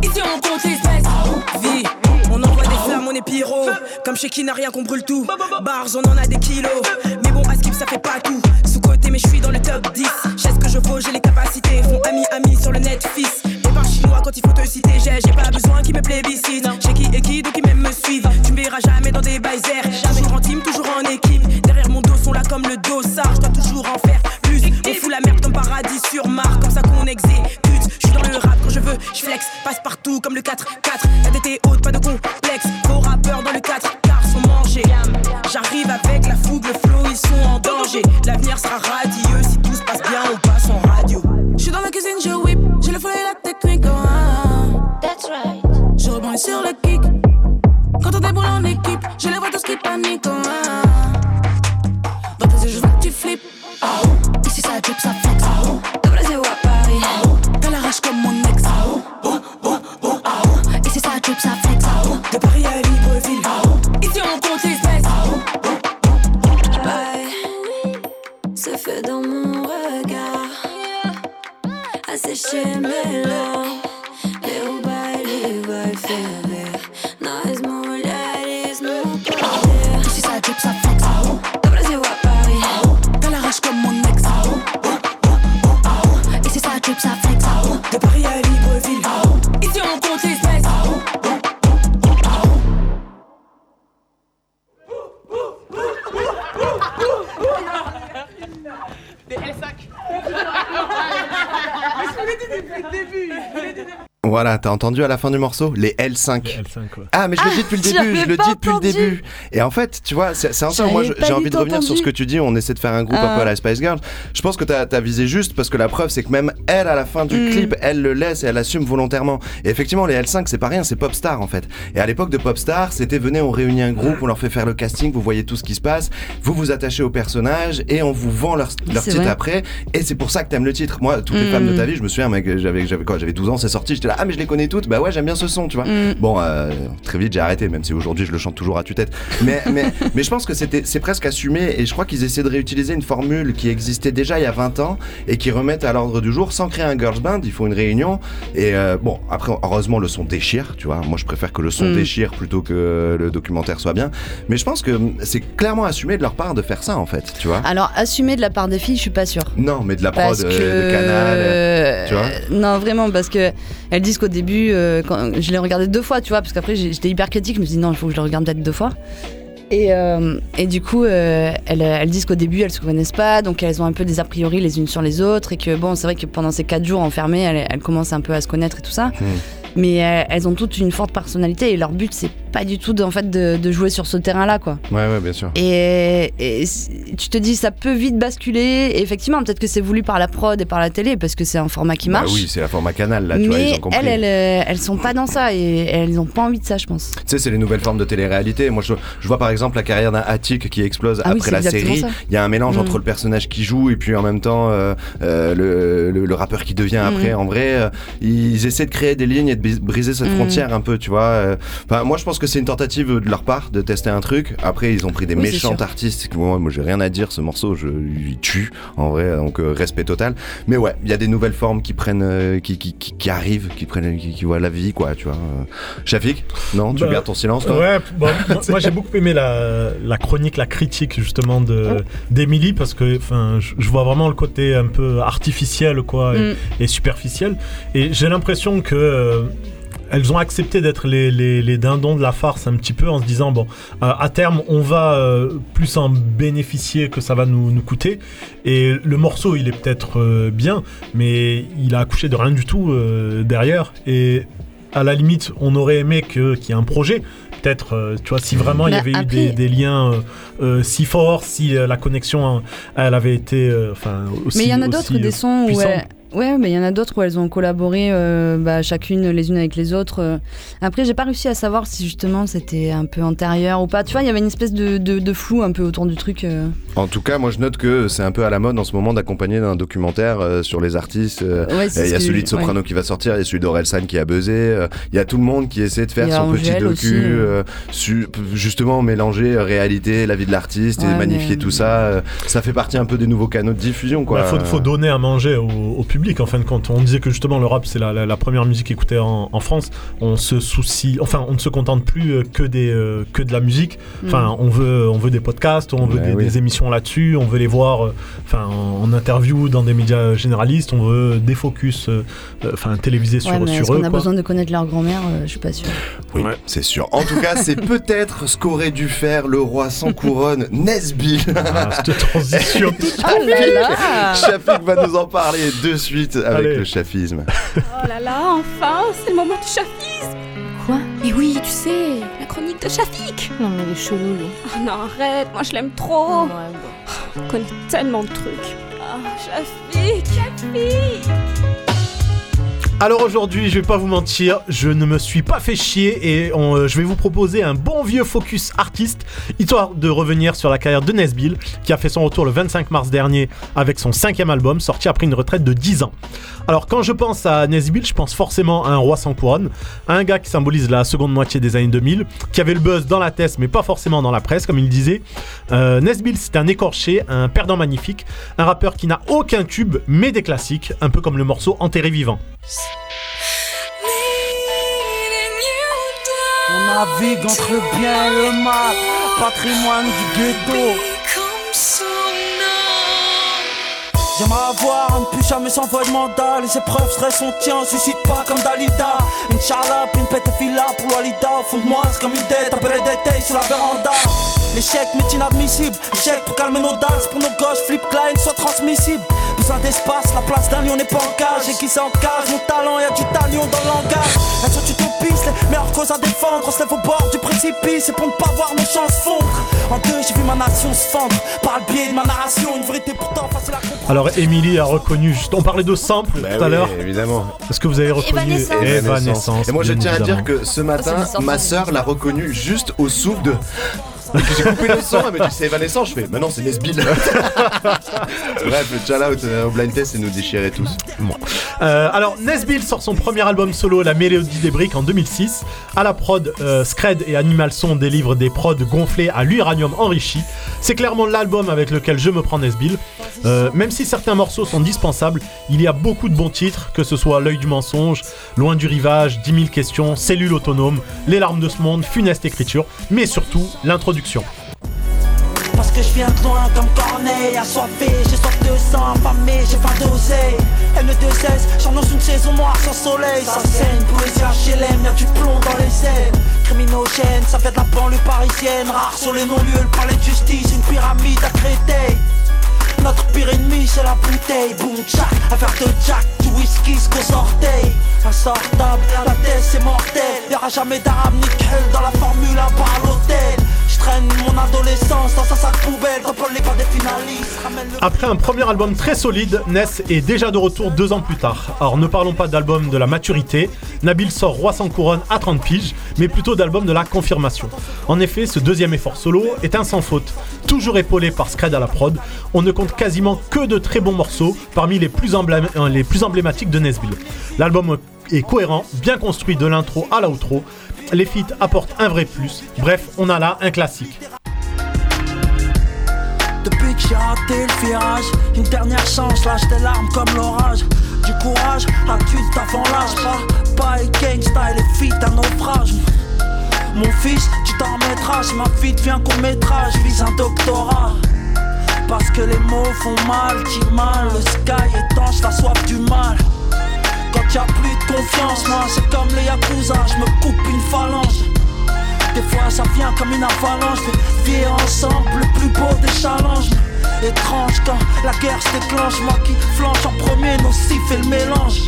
Ici on compte les espèces. Vie, on envoie des flammes, on est pyro. Comme chez qui n'a rien qu'on brûle tout. Bars, on en a des kilos. Mais bon, à skip, ça fait pas tout. Sous-côté, mais je suis dans le top 10. J'ai ce que je vaux, j'ai les capacités. Font ami, ami sur le net, fils. Et par chinois quand il faut te citer. J'ai j'ai pas besoin qu'ils me plébiscitent. Chez qui et qui, donc ils même me suivent. Tu me verras jamais dans des baisers. Toujours en team, toujours en équipe. Derrière mon dos sont là comme le dossard. Je dois toujours en faire sur Mars. Comme ça qu'on exécute. Je suis dans le rap quand je veux. Je flex, passe partout comme le 4-4. La DT haute, pas de complexe. Vos rappeurs dans le 4 car sont mangés. J'arrive avec la fougue, le flow, ils sont en danger. L'avenir sera radieux. Si tout se passe bien, on passe en radio. Je suis dans la cuisine, je whip. J'ai le flow et la technique. oh, ah. That's right. Je rebondis sur le kick. Quand on déboule en équipe, je les vois tous qui paniquent. oh, ah. Dans tes yeux, je vois que tu flippes. Ici ça drip, ça flex. Voilà, t'as entendu à la fin du morceau Les L5. Ah, mais je le dis depuis le Ah, début, je le dis depuis le début. Et en fait, tu vois, c'est peu, moi j'ai envie de revenir sur ce que tu dis, on essaie de faire un groupe un Ah. peu à la Spice Girl. Je pense que t'as as visé juste parce que la preuve c'est que même elle à la fin du Mm. clip, elle le laisse et elle assume volontairement. Et effectivement, les L5 c'est pas rien, c'est Popstar en fait. Et à l'époque de Popstar, c'était venez, on réunit un groupe, on leur fait faire le casting, vous voyez tout ce qui se passe, vous vous attachez aux personnages et on vous vend leur, leur titre vrai. après. Et c'est pour ça que t'aimes le titre. Moi, toutes les Mm. femmes de ta vie, je me souviens, mec, j'avais j'avais quoi, j'avais 12 ans, c'est sorti, j'étais là, ah mais je les connais toutes, bah ouais, j'aime bien ce son, tu vois. Mm. Bon, euh, très vite j'ai arrêté, même si aujourd'hui je le chante toujours à tue-tête. Mais, mais, mais je pense que c'était, c'est presque assumé et je crois qu'ils essaient de réutiliser une formule qui existait déjà il y a 20 ans et qui remettent à l'ordre du jour sans créer un girls band. Il faut une réunion et euh, bon, après, heureusement, le son déchire, tu vois. Moi je préfère que le son Mm. déchire plutôt que le documentaire soit bien. Mais je pense que c'est clairement assumé de leur part de faire ça en fait, tu vois. Alors, assumer de la part des filles, je suis pas sûre. Non, mais de la euh, que de canal, euh, tu vois. non vraiment parce que elles disent qu'au début euh, quand je l'ai regardé deux fois tu vois parce qu'après j'étais hyper critique je me suis dit non il faut que je le regarde peut-être deux fois et, euh, et du coup euh, elles, elles disent qu'au début elles se connaissent pas donc elles ont un peu des a priori les unes sur les autres et que bon c'est vrai que pendant ces quatre jours enfermées elles, elles commencent un peu à se connaître et tout ça Hmm. mais euh, elles ont toutes une forte personnalité et leur but c'est pas du tout de, en fait de, de jouer sur ce terrain là quoi Ouais, ouais, bien sûr. et, tu te dis, ça peut vite basculer. Et effectivement, peut-être que c'est voulu par la prod et par la télé parce que c'est un format qui Bah marche. oui, c'est la format canal là, tu vois, ils mais ont compris. elles, elles, elles sont pas dans ça et elles ont pas envie de ça, je pense. Tu sais, c'est les nouvelles formes de télé-réalité. Moi, je, je vois par exemple la carrière d'un Attic qui explose Ah après la série. Il y a un mélange Mm. entre le personnage qui joue et puis en même temps euh, euh, le, le- le rappeur qui devient après. Mm. En vrai, euh, ils essaient de créer des lignes et de briser cette Mm. frontière un peu, tu vois. Enfin, moi, je pense que c'est une tentative de leur part de tester un truc. Après, ils ont pris des Oui, sûr. artistes. Moi, moi j'ai rien à dire. Ce morceau, je il tue en vrai. Donc euh, respect total. Mais ouais, il y a des nouvelles formes qui prennent, euh, qui, qui, qui, qui arrivent, qui prennent, qui, qui voient la vie, quoi. Tu vois. Euh, Shafik, non, tu Bah, gardes ton silence, toi? Ouais, bon, moi, j'ai beaucoup aimé la, la chronique, la critique justement de d'Emily parce que enfin je, vois vraiment le côté un peu artificiel quoi et, Mm. et superficiel et j'ai l'impression que euh, elles ont accepté d'être les, les, les dindons de la farce un petit peu en se disant bon euh, à terme on va euh, plus en bénéficier que ça va nous, nous coûter et le morceau il est peut-être euh, bien mais il a accouché de rien du tout derrière et à la limite, on aurait aimé que- qu'il y ait un projet. Peut-être, tu vois, si vraiment il y Bah, avait eu des, des liens euh, euh, si forts, si euh, la connexion, hein, elle avait été, enfin, aussi. mais il y en a d'autres des sons où puissante. Ouais, mais il y en a d'autres où elles ont collaboré euh, bah, chacune les unes avec les autres. euh. Après, j'ai pas réussi à savoir si justement c'était un peu antérieur ou pas. Tu vois, il y avait une espèce de, de, de flou un peu autour du truc. euh. En tout cas, moi je note que c'est un peu à la mode en ce moment d'accompagner d'un documentaire euh, sur les artistes. euh, Ouais, il y a ce que- celui de Soprano ouais. qui va sortir, il y a celui d'Orelsan qui a buzzé. euh, Il y a tout le monde qui essaie de faire son petit docu, aussi, euh. euh, su- justement mélanger réalité, la vie de l'artiste et magnifier mais- tout ça. euh, ça fait partie un peu des nouveaux canaux de diffusion, quoi. Il faut, faut donner à manger au, au public en fin de compte. On disait que justement le rap c'est la, la- la première musique écoutée en, en France. On se soucie, enfin on ne se contente plus euh, que, des, euh, que de la musique. Enfin Mm. on, veut, on veut des podcasts, on veut Ouais, des, oui. des émissions là-dessus, on veut les voir euh, enfin, en, en interview dans des médias généralistes, on veut des focus enfin, télévisés sur, Ouais, mais sur eux. qu'on a quoi. besoin de connaître leur grand-mère Euh, Je suis pas sûre. Oui, c'est sûr. En tout cas, c'est peut-être ce qu'aurait dû faire le roi sans couronne, Nesbill. Ah, cette transition Ah Shafik va nous en parler de suite avec Allez. le chafisme. Oh là là, enfin, c'est le moment du chafisme Quoi? Et oui, tu sais, la chronique de Shafik Non, mais il est chelou, lui. Oh non, arrête, moi je l'aime trop On connaît tellement de trucs. Ah, Shafik, Shafik Alors aujourd'hui, je vais pas vous mentir, je ne me suis pas fait chier et euh, je vais vous proposer un bon vieux focus artiste, histoire de revenir sur la carrière de Nesbill, qui a fait son retour le 25 mars dernier avec son cinquième album, sorti après une retraite de 10 ans. Alors quand je pense à Nesbill, je pense forcément à un roi sans couronne, à un gars qui symbolise la seconde moitié des années 2000, qui avait le buzz dans la tête mais pas forcément dans la presse, comme il disait. Euh, Nesbill, c'est un écorché, un perdant magnifique, un rappeur qui n'a aucun tube mais des classiques, un peu comme le morceau Enterré vivant. On navigue entre bien et le mal, patrimoine du ghetto. J'aimerais avoir un plus jamais sans voie de mandat. Les épreuves seraient son tien, suscite pas comme Dalida. Une charlotte, une pète fila pour Walida. Au fond de moi, c'est comme une dette, appelé d'été sur la véranda. L'échec m'est inadmissible. Échec pour calmer nos dalles, pour nos gauches, flip Klein soit transmissible. Besoin d'espace, la place d'un lion n'est pas en cage. Et qui s'encage, mon talent, y'a du talion dans le langage. Elles sont utopistes, les meilleures causes à défendre. On se lève au bord du précipice, et pour ne pas voir nos chances fondre. En deux, j'ai vu ma nation se fendre. Par le biais de ma narration, une vérité pourtant facile à comprendre. Alors Émilie a reconnu, juste, on parlait de sample tout à oui, l'heure. évidemment. Est-ce que vous avez reconnu Evanescence. Evanescence, Et moi je tiens à dire que ce matin, ma sœur l'a reconnu juste au souffle de. J'ai coupé le son, elle me dit c'est Evanescence, je fais mais non c'est Nesbill. Bref, le shout out euh, au blind test et nous déchirer tous. Bon. Euh, alors Nesbill sort son premier album solo, La Mélodie des briques, en 2006. À la prod, euh, Scred et Animal Son délivrent des prods gonflés à l'uranium enrichi. C'est clairement l'album avec lequel je me prends Nesbill. Euh, même si certains morceaux sont dispensables, il y a beaucoup de bons titres, que ce soit L'œil du mensonge, Loin du rivage, 10 000 questions, Cellule autonome, Les larmes de ce monde, Funeste écriture, mais surtout l'introduction. Parce que je viens de loin comme Corneille, assoiffé, j'ai soif de sang, affamé, j'ai faim d'oseille. N2S, j'annonce une saison noire sans soleil, ça saigne, poésie HLM, y'a du plomb dans les ailes. Criminogène, ça vient de la banlieue parisienne, rare sur les non-lieux, le palais de justice, une pyramide à Créteil. Notre pire ennemi c'est la bouteille. Boom tchac, affaire de jack, du whisky jusqu'aux orteils Insortable, la tête c'est mortel. Y'aura jamais d'arabe ni quel dans la formule à part Après un premier album très solide, Ness est déjà de retour deux ans plus tard. Alors ne parlons pas d'album de la maturité, Nabil sort Roi sans couronne à 30 piges, mais plutôt d'album de la confirmation. En effet, ce deuxième effort solo est un sans faute, toujours épaulé par Scred à la prod. On ne compte quasiment que de très bons morceaux parmi les plus, euh, emblématiques de Nesbill. L'album est cohérent, bien construit de l'intro à l'outro. Les feats apportent un vrai plus. Bref, on a là un classique. Depuis que j'ai raté le virage, une dernière chance, lâche des larmes comme l'orage. Du courage, adulte avant l'âge, pas, pas et gangsta les filles d'un naufrage. Mon fils, tu t'en remettras, si ma vie devient court métrage, vise un doctorat. Parce que les mots font mal, tire mal, c'est comme les Yakuza, je me coupe une phalange. Des fois ça vient comme une avalanche, fais vivre ensemble le plus beau des challenges. Étrange quand la guerre se déclenche, moi qui flanche en premier, nocif et le mélange.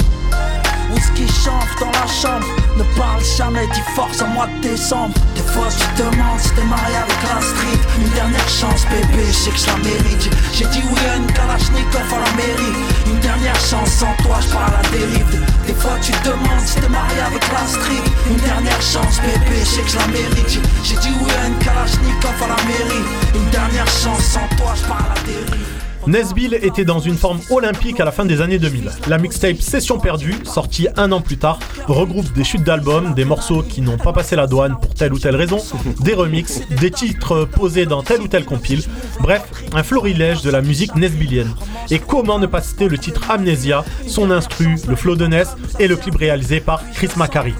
Whisky chante dans la chambre, ne parle jamais, dis force à mois de décembre. Des fois tu te demandes si t'es marié avec la street. Une dernière chance, bébé, je sais que je la mérite. J'ai dit oui à une Kalachnikov à la mairie. Une dernière chance. sans toi, je pars à la dérive. Des fois tu te demandes si t'es marié avec la street. Une dernière chance, bébé, je sais que je la mérite. J'ai dit oui à une Kalachnikov à la mairie. Une dernière chance sans toi, je pars à la dérive. Nesbill était dans une forme olympique à la fin des années 2000. La mixtape Session perdue, sortie un an plus tard, regroupe des chutes d'albums, des morceaux qui n'ont pas passé la douane pour telle ou telle raison, des remixes, des titres posés dans telle ou telle compile. Bref, un florilège de la musique nesbillienne. Et comment ne pas citer le titre Amnesia, son instru, le flow de Ness et le clip réalisé par Chris Macari.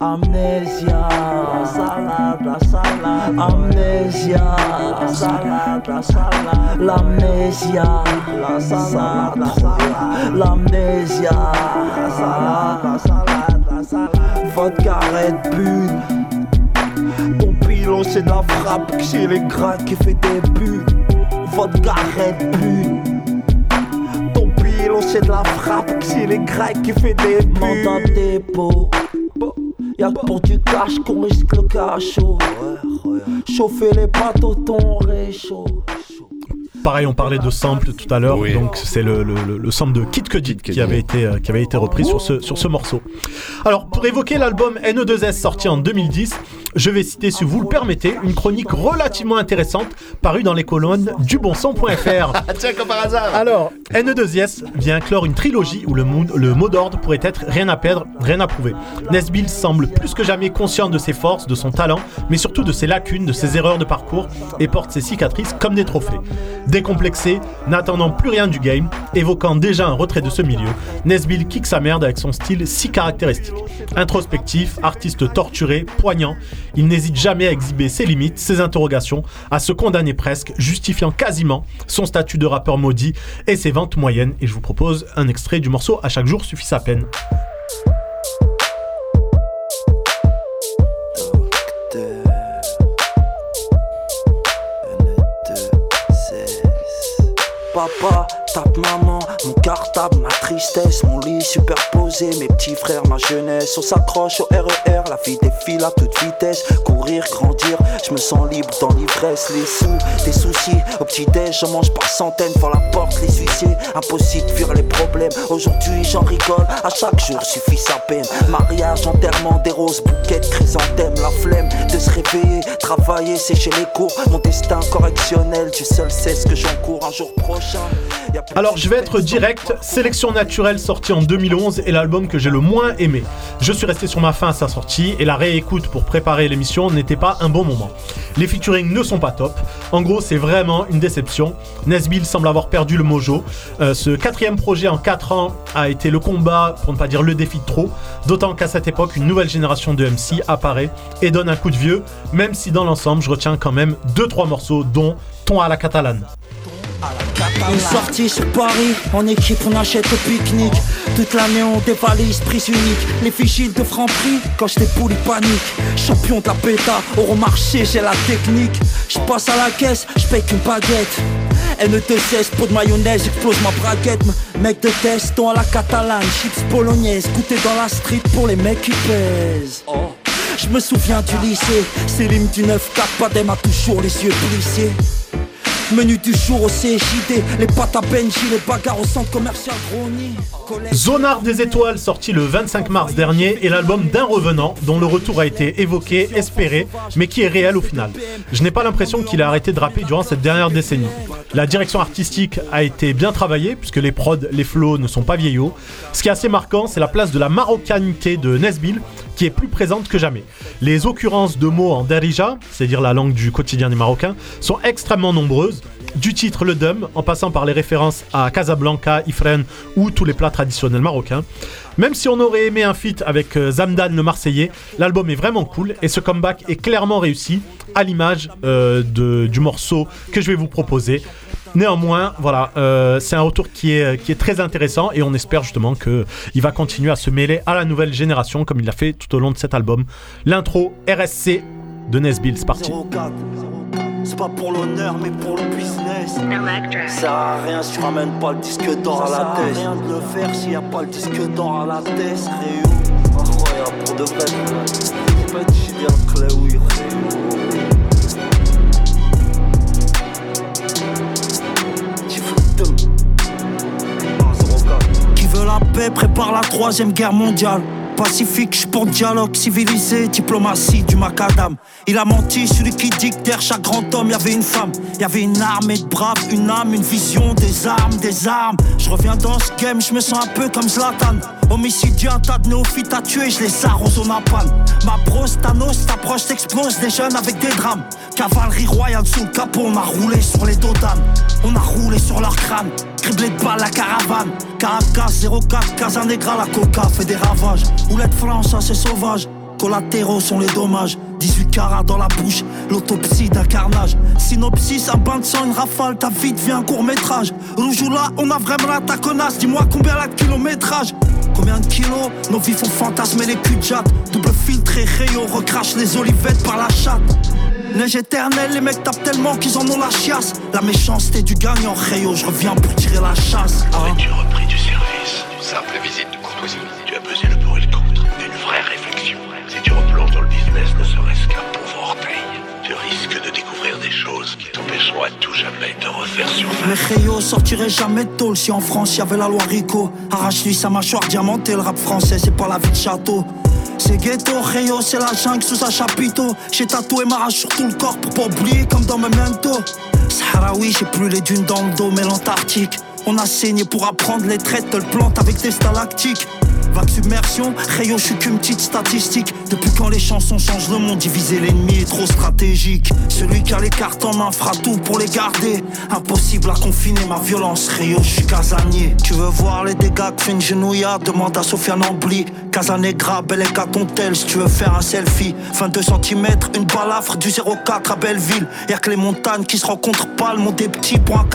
Amnesia, salade, la salade, amnesia, salade, la salade, l'amnésia, la salade, la salade, l'amnésia, la salade, la salade, la salade, vodka Red Bull. Ton pilon c'est de la frappe, c'est les gras qui fait des buts. Vodka Red Bull. Ton pilon c'est de la frappe, c'est les grecs qui fait des buts. Mandat dépôt. Y'a que pour du cash qu'on risque le cachot. Chauffer les bateaux, ton réchaud. Pareil, on parlait de sample tout à l'heure, Oui. donc c'est le, le, le- le sample de Kid Cudi qui avait été euh, qui avait été repris sur ce sur ce morceau. Alors pour évoquer l'album NE2S sorti en 2010, je vais citer, si vous le permettez, une chronique relativement intéressante parue dans les colonnes du bonson.fr. Tiens, comme par hasard. Alors, NE2S vient clore une trilogie où le mot, le mot d'ordre pourrait être rien à perdre, rien à prouver. Nesbill semble plus que jamais conscient de ses forces, de son talent, mais surtout de ses lacunes, de ses erreurs de parcours et porte ses cicatrices comme des trophées. Décomplexé, n'attendant plus rien du game, évoquant déjà un retrait de ce milieu, Nesbill kick sa merde avec son style si caractéristique. Introspectif, artiste torturé, poignant, il n'hésite jamais à exhiber ses limites, ses interrogations, à se condamner presque, justifiant quasiment son statut de rappeur maudit et ses ventes moyennes. Et je vous propose un extrait du morceau À chaque jour suffit sa peine. Papa, tape maman, mon cartable, ma tristesse, mon lit superposé, mes petits frères, ma jeunesse. On s'accroche au RER, la vie défile à toute vitesse. Courir, grandir, je me sens libre dans l'ivresse. Les sous, des soucis, au petit-déj, je mange par centaines, pour la porte, les huissiers. Impossible de fuir les problèmes. Aujourd'hui, j'en rigole, à chaque jour suffit sa peine. Mariage, enterrement, des roses, bouquets chrysanthèmes, la flemme de se réveiller, travailler, sécher les cours. Mon destin correctionnel, tu seul sais ce que j'encours un jour prochain. Alors je vais être direct, Sélection naturelle sorti en 2011 est l'album que j'ai le moins aimé. Je suis resté sur ma fin à sa sortie et la réécoute pour préparer l'émission n'était pas un bon moment. Les featuring ne sont pas top. En gros c'est vraiment une déception. Nesbill semble avoir perdu le mojo. Euh, ce quatrième projet en 4 ans a été le combat, pour ne pas dire le défi de trop. D'autant qu'à cette époque une nouvelle génération de MC apparaît et donne un coup de vieux, même si dans l'ensemble je retiens quand même 2-3 morceaux dont Ton à la catalane. Une sortie sur Paris, en équipe on achète au pique-nique. Toute l'année on dévalise, prise unique. Les vigiles de Franprix, quand j'étais pouli panique Champion de la péta, au marché j'ai la technique. Je passe à la caisse, je paye qu'une baguette. Elle ne te cesse, de mayonnaise, explose ma braguette. Mec de test, à la catalane, chips bolognaise. Goûter dans la street pour les mecs qui pèsent. Je me souviens du lycée, Célim du 9-4, Padem a toujours les yeux plissés Menu du jour au CJD, les pâtes à Benji, les bagarres au centre commercial Grony. Zonard des étoiles sorti le 25 mars dernier est l'album d'un revenant dont le retour a été évoqué, espéré, mais qui est réel au final. Je n'ai pas l'impression qu'il a arrêté de rapper durant cette dernière décennie. La direction artistique a été bien travaillée puisque les prods, les flows ne sont pas vieillots. Ce qui est assez marquant, c'est la place de la marocanité de Nesbill est plus présente que jamais. Les occurrences de mots en darija, c'est-à-dire la langue du quotidien des Marocains, sont extrêmement nombreuses. Du titre Le Dum, en passant par les références à Casablanca, Ifren ou tous les plats traditionnels marocains. Même si on aurait aimé un feat avec euh, Zamdan le Marseillais, l'album est vraiment cool et ce comeback est clairement réussi à l'image euh, du morceau que je vais vous proposer. Néanmoins, voilà, euh, c'est un retour qui est, qui est très intéressant et on espère justement qu'il va continuer à se mêler à la nouvelle génération comme il l'a fait tout au long de cet album. L'intro RSC de Nesbill, c'est parti. 04. C'est pas pour l'honneur, mais pour le business. Ça sert à rien si tu ramènes pas le disque d'or à la tête. Ça sert à rien de le faire s'il y a pas le disque d'or à la tête. Réo, incroyable pour de vrai. Pas Julien Clé, oui, Tu fous de paix prépare la troisième guerre mondiale. Pacifique, je pour dialogue civilisé, diplomatie du macadam. Il a menti, celui qui dit que derrière chaque grand homme, y avait une femme. Y avait une armée de braves, une âme, une vision, des armes, des armes. Je reviens dans ce game, je me sens un peu comme Zlatan. Homicidien, tas de néophytes à tuer, je les arrose au napalm. Ma brosse, Thanos, t'approche, t'explose des jeunes avec des drames. Cavalerie royale sous le capot, on a roulé sur les dos d'âne. On a roulé sur leur crâne, criblé de balles la caravane. Caracas 04, Casanegra, la coca fait des ravages. Oulette France, assez sauvage. Collatéraux sont les dommages. 18 carats dans la bouche, l'autopsie d'un carnage. Synopsis, un bain de sang, une rafale, ta vie devient un court métrage. Roujoula, on a vraiment la taconasse. Dis-moi combien la kilométrage Combien de kilos Nos vies font fantasmer les culs de jatte. Double filtré, rayon, recrache les olivettes par la chatte. Neige éternelle, les mecs tapent tellement qu'ils en ont la chiasse. La méchanceté du gagnant, Rayo, je reviens pour tirer la chasse. hein. Aurais-tu repris du service? Simple visite t'empêcheront à tout jamais de refaire Mais surface. Rayo sortirait jamais de tôle si en France y avait la loi Rico. Arrache-lui sa mâchoire diamantée, le rap français, c'est pas la vie de château. C'est ghetto, Rayo, c'est la jungle sous un chapiteau. J'ai tatoué ma rage sur tout le corps pour pas oublier comme dans Memento. Sahraoui, j'ai plus les dunes dans le dos, mais l'Antarctique. On a saigné pour apprendre les traits, te le plante avec des stalactiques. Vague submersion, Rayo, je suis qu'une petite statistique. Depuis quand les chansons changent le monde, diviser l'ennemi est trop stratégique. Celui qui a les cartes en main fera tout pour les garder. Impossible à confiner ma violence, Rayo, je suis casanier. Tu veux voir les dégâts que fait une Demande à Sofiane Ambly. Casanegra, bel et si tu veux faire un selfie. 22 cm, une balafre du 04 à Belleville. Y'a que les montagnes qui se rencontrent pas, le monde est petit pour un.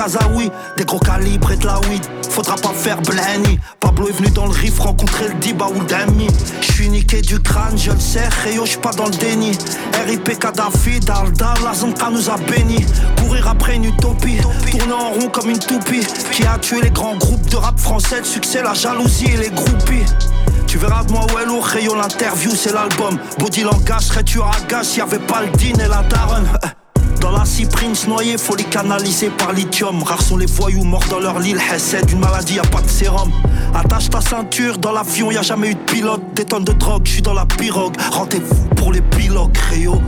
Des gros calibres et de la weed, faudra pas faire Blenny. Pablo est venu dans le riff rencontrer le Diba. J'suis niqué du crâne, je le sais, Rayo, j'suis pas dans le déni. RIP Kadhafi, Dalda, la Zonka nous a bénis. Courir après une utopie, tourner en rond comme une toupie. Qui a tué les grands groupes de rap français, le succès, la jalousie et les groupies. Tu verras de moi où est lourd, l'interview, c'est l'album. Body langage, serais tu à gage, y avait pas le din et la daronne. Dans la cyprine noyée, folie canalisée par lithium. Rares sont les voyous morts dans leur lit. C'est d'une maladie, y a pas de sérum. Attache ta ceinture, dans l'avion, y a jamais eu de pilote. Des tonnes de drogue, je suis dans la pirogue. Rendez-vous pour les pilotes, Rayo.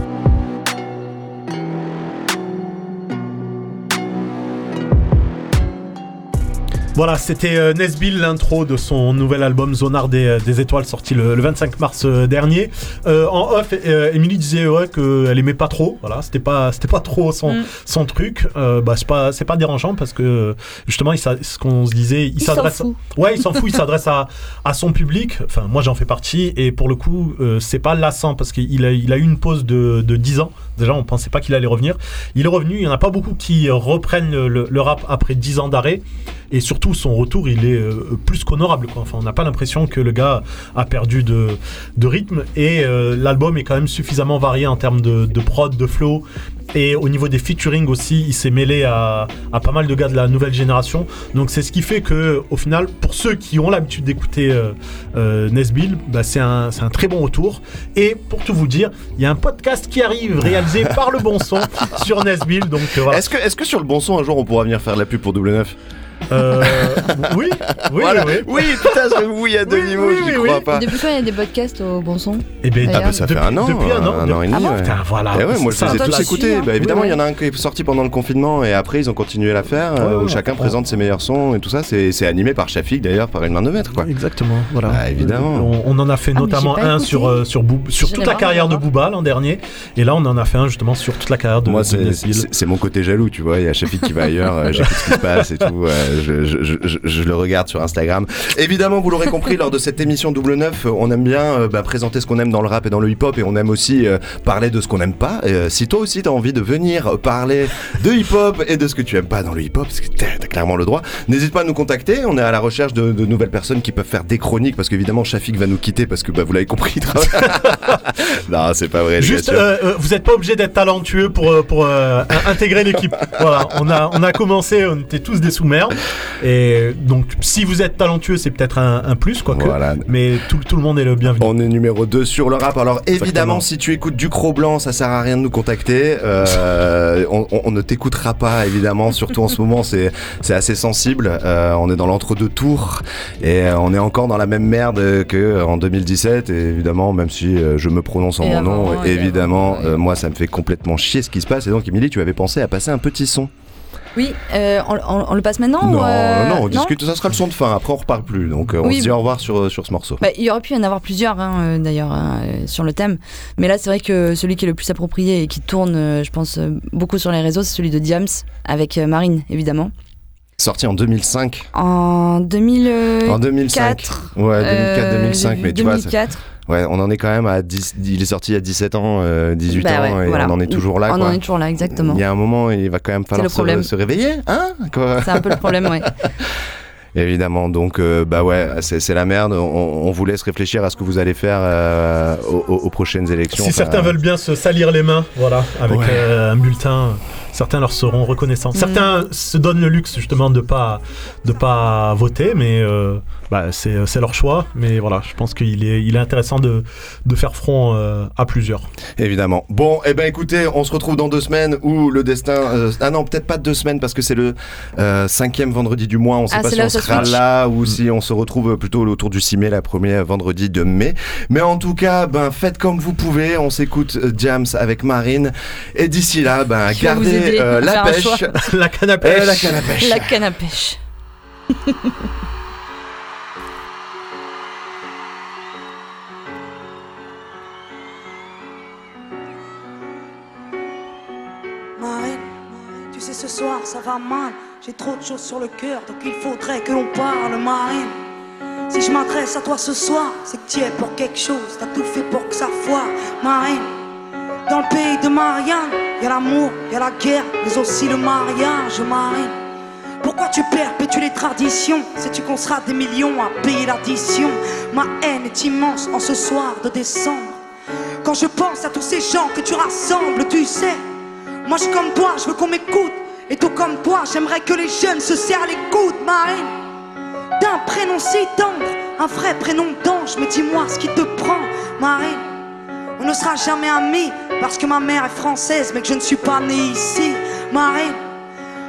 Voilà, c'était euh, Nesbill, l'intro de son nouvel album Zonard des, euh, des étoiles, sorti le, le 25 mars euh, dernier. Euh, en off, Émilie disait ouais, qu'elle aimait pas trop. Voilà, c'était pas, c'était pas trop son, Mm. son truc. Euh, bah, c'est pas, c'est pas dérangeant parce que justement, il, ce qu'on se disait, il, s'adresse. Ouais, il s'en fout. Il s'adresse à, à son public. Enfin, moi, j'en fais partie. Et pour le coup, euh, c'est pas lassant parce qu'il a, il a eu une pause de, de 10 ans. Déjà, on pensait pas qu'il allait revenir. Il est revenu. Il y en a pas beaucoup qui reprennent le rap après 10 ans d'arrêt. Et surtout, son retour, il est euh, plus qu'honorable. quoi. Enfin, on n'a pas l'impression que le gars a perdu de, de rythme. Et euh, l'album est quand même suffisamment varié en termes de, de prod, de flow. Et au niveau des featuring aussi, il s'est mêlé à, à pas mal de gars de la nouvelle génération. Donc c'est ce qui fait que, au final, pour ceux qui ont l'habitude d'écouter euh, euh, Nesbill, bah, c'est un, c'est un très bon retour. Et pour tout vous dire, il y a un podcast qui arrive réalisé par le bon son sur Nesbill. Donc euh, voilà. Est-ce que, est-ce que sur le bon son, un jour, on pourra venir faire de la pub pour Double 9 Euh, oui, oui, Voilà. oui. Oui, putain, il y a demi-mot, je n'y crois pas. Depuis quand il y a des podcasts au bon son Eh ben, Ah bah, ça fait un an, depuis un an, un an et depuis- demi. Ah bon, ouais. putain, voilà. Eh ouais, moi je les ai tous écoutés. suis, Bah, hein. évidemment, Oui, il y en a un qui est sorti pendant le confinement et après ils ont continué à la faire, euh, Ouais, où ouais, chacun présente ses meilleurs sons et tout ça. C'est animé par Shafik d'ailleurs, par une main de maître quoi. Exactement, voilà. Ah, évidemment. On, on en a fait Ah, notamment un sur, euh, sur, sur toute la carrière de Booba l'an dernier. Et là, on en a fait un justement sur toute la carrière de Moi, c'est mon côté jaloux, tu vois. Il y a Shafik qui va ailleurs, euh, j'écoute ce qui se passe et tout. Je, je- je- le regarde sur Instagram. Évidemment, vous l'aurez compris, lors de cette émission Double 9, euh, on aime bien euh, bah, présenter ce qu'on aime dans le rap et dans le hip-hop et on aime aussi euh, parler de ce qu'on n'aime pas. Et, euh, si toi aussi t'as envie de venir parler de hip-hop et de ce que tu aimes pas dans le hip-hop, parce que t'as clairement le droit, n'hésite pas à nous contacter. On est à la recherche de, de nouvelles personnes qui peuvent faire des chroniques parce qu'évidemment, Shafik va nous quitter parce que bah, vous l'avez compris. non, c'est pas vrai. Juste, euh, euh, vous n'êtes pas obligé d'être talentueux pour, pour euh, in- intégrer l'équipe. Voilà, on a, on a commencé, on était tous des sous-merdes. Et donc, si vous êtes talentueux, c'est peut-être un, un plus, quoique. Voilà. Mais tout, tout le monde est le bienvenu. On est numéro 2 sur le rap. Alors évidemment, Exactement. si tu écoutes du Cro Blanc, ça sert à rien de nous contacter. Euh, on, on- on ne t'écoutera pas, évidemment. Surtout en ce moment, c'est assez sensible. Euh, on est dans l'entre-deux tours et euh, on est encore dans la même merde que en 2017. Et évidemment, même si je me prononce en Et mon avant, nom, évidemment, euh, moi, ça me fait complètement chier ce qui se passe. Et donc, Émilie, tu avais pensé à passer un petit son. Oui, euh, on, on- on le passe maintenant non, ou, euh, non, on discute. Ça sera le son de fin. Après, on reparle plus. Donc, euh, on Oui. se dit au revoir sur sur ce morceau. Bah, il y aurait pu y en avoir plusieurs hein, euh, d'ailleurs hein, euh, sur le thème. Mais là, c'est vrai que celui qui est le plus approprié et qui tourne, euh, je pense, euh, beaucoup sur les réseaux, c'est celui de Diams avec euh, Marine, évidemment. Sorti en 2005. En 2004. En 2005. Ouais, 2004-2005, mais tu vois, ça- 2004. Ouais, on en est quand même à 10, il est sorti il y a 17 ans, euh, 18 Bah ans, ouais, et voilà. on en est toujours là. On quoi. en est toujours là, exactement. Il y a un moment, il va quand même falloir se, se réveiller, hein. C'est un peu le problème, ouais. Évidemment, donc euh, bah ouais, c'est la merde. On, on vous laisse réfléchir à ce que vous allez faire euh, aux, prochaines élections. Si Enfin, certains veulent bien se salir les mains, voilà, avec Ouais. euh, un bulletin, certains leur seront reconnaissants. Certains se donnent le luxe justement de pas de pas voter, mais euh, bah, c'est c'est leur choix. Mais voilà, je pense qu'il est il est intéressant de de faire front euh, à plusieurs. Évidemment. Bon, eh ben écoutez, on se retrouve dans deux semaines où le destin. euh, ah non, peut-être pas deux semaines parce que c'est le euh, cinquième vendredi du mois. On sait Ah, pas si là on sera switch. là ou si on se retrouve plutôt autour du 6 mai, la première vendredi de mai. Mais en tout cas, ben faites comme vous pouvez. On s'écoute euh, Jams avec Marine. Et d'ici là, ben Je gardez euh, la pêche. la canne à Euh, pêche. la canne à pêche. La canne à pêche. Marine, tu sais ce soir ça va mal, j'ai trop de choses sur le cœur, donc il faudrait que l'on parle, Marine. Si je m'adresse à toi ce soir, c'est que tu es pour quelque chose, t'as tout fait pour que ça foire, Marine. Dans le pays de Marianne, y a l'amour, y a la guerre, mais aussi le mariage, Marine. Pourquoi tu perpétues les traditions? Sais-tu qu'on sera des millions à payer l'addition? Ma haine est immense en ce soir de décembre. Quand je pense à tous ces gens que tu rassembles, tu sais, moi je suis comme toi, je veux qu'on m'écoute. Et tout comme toi, j'aimerais que les jeunes se serrent les coudes, Marine. D'un prénom si tendre, un vrai prénom d'ange, mais dis-moi ce qui te prend, Marine. On ne sera jamais amis parce que ma mère est française, mais que je ne suis pas né ici, Marine.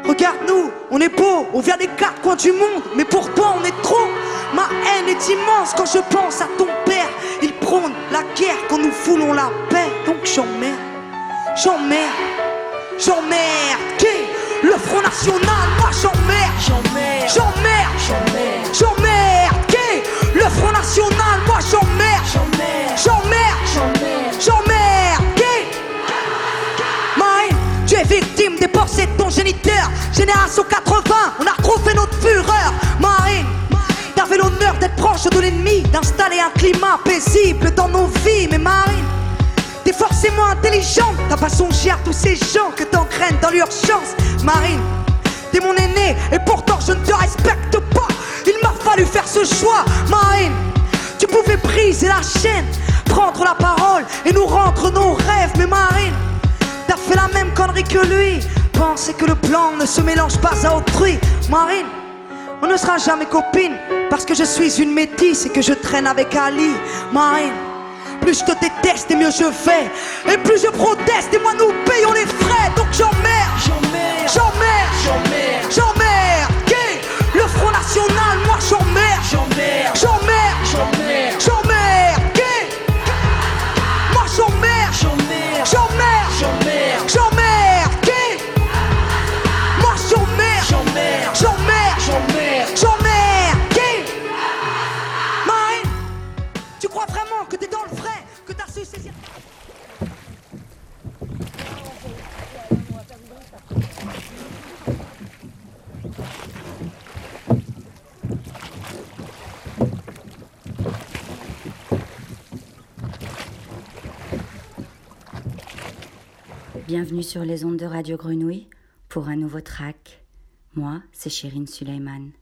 Regarde-nous, on est beau, on vient des quatre coins du monde, mais pour toi on est trop. Ma haine est immense quand je pense à ton père. Il prône la guerre quand nous foulons la paix. Donc j'emmerde, j'emmerde, j'emmerde. Qui? Le Front National, moi j'emmerde, j'emmerde, j'emmerde. Un climat paisible dans nos vies. Mais Marine, t'es forcément intelligente. T'as pas songé à tous ces gens que t'engraines dans l'urgence. Marine, t'es mon aîné et pourtant je ne te respecte pas. Il m'a fallu faire ce choix, Marine. Tu pouvais briser la chaîne, prendre la parole et nous rendre nos rêves. Mais Marine, T'as fait la même connerie que lui. Penser que le plan ne se mélange pas à autrui. Marine, on ne sera jamais copine parce que je suis une métisse et que je traîne avec Ali. Marine, plus je te déteste et mieux je fais. Et plus je proteste et moins nous payons les frais. Donc j'emmerde, j'emmerde, j'emmerde, j'emmerde, Le Front National, moi j'emmerde, j'emmerde, j'emmerde, Bienvenue sur les ondes de Radio Grenouille pour un nouveau track. Moi, c'est Chérine Suleiman.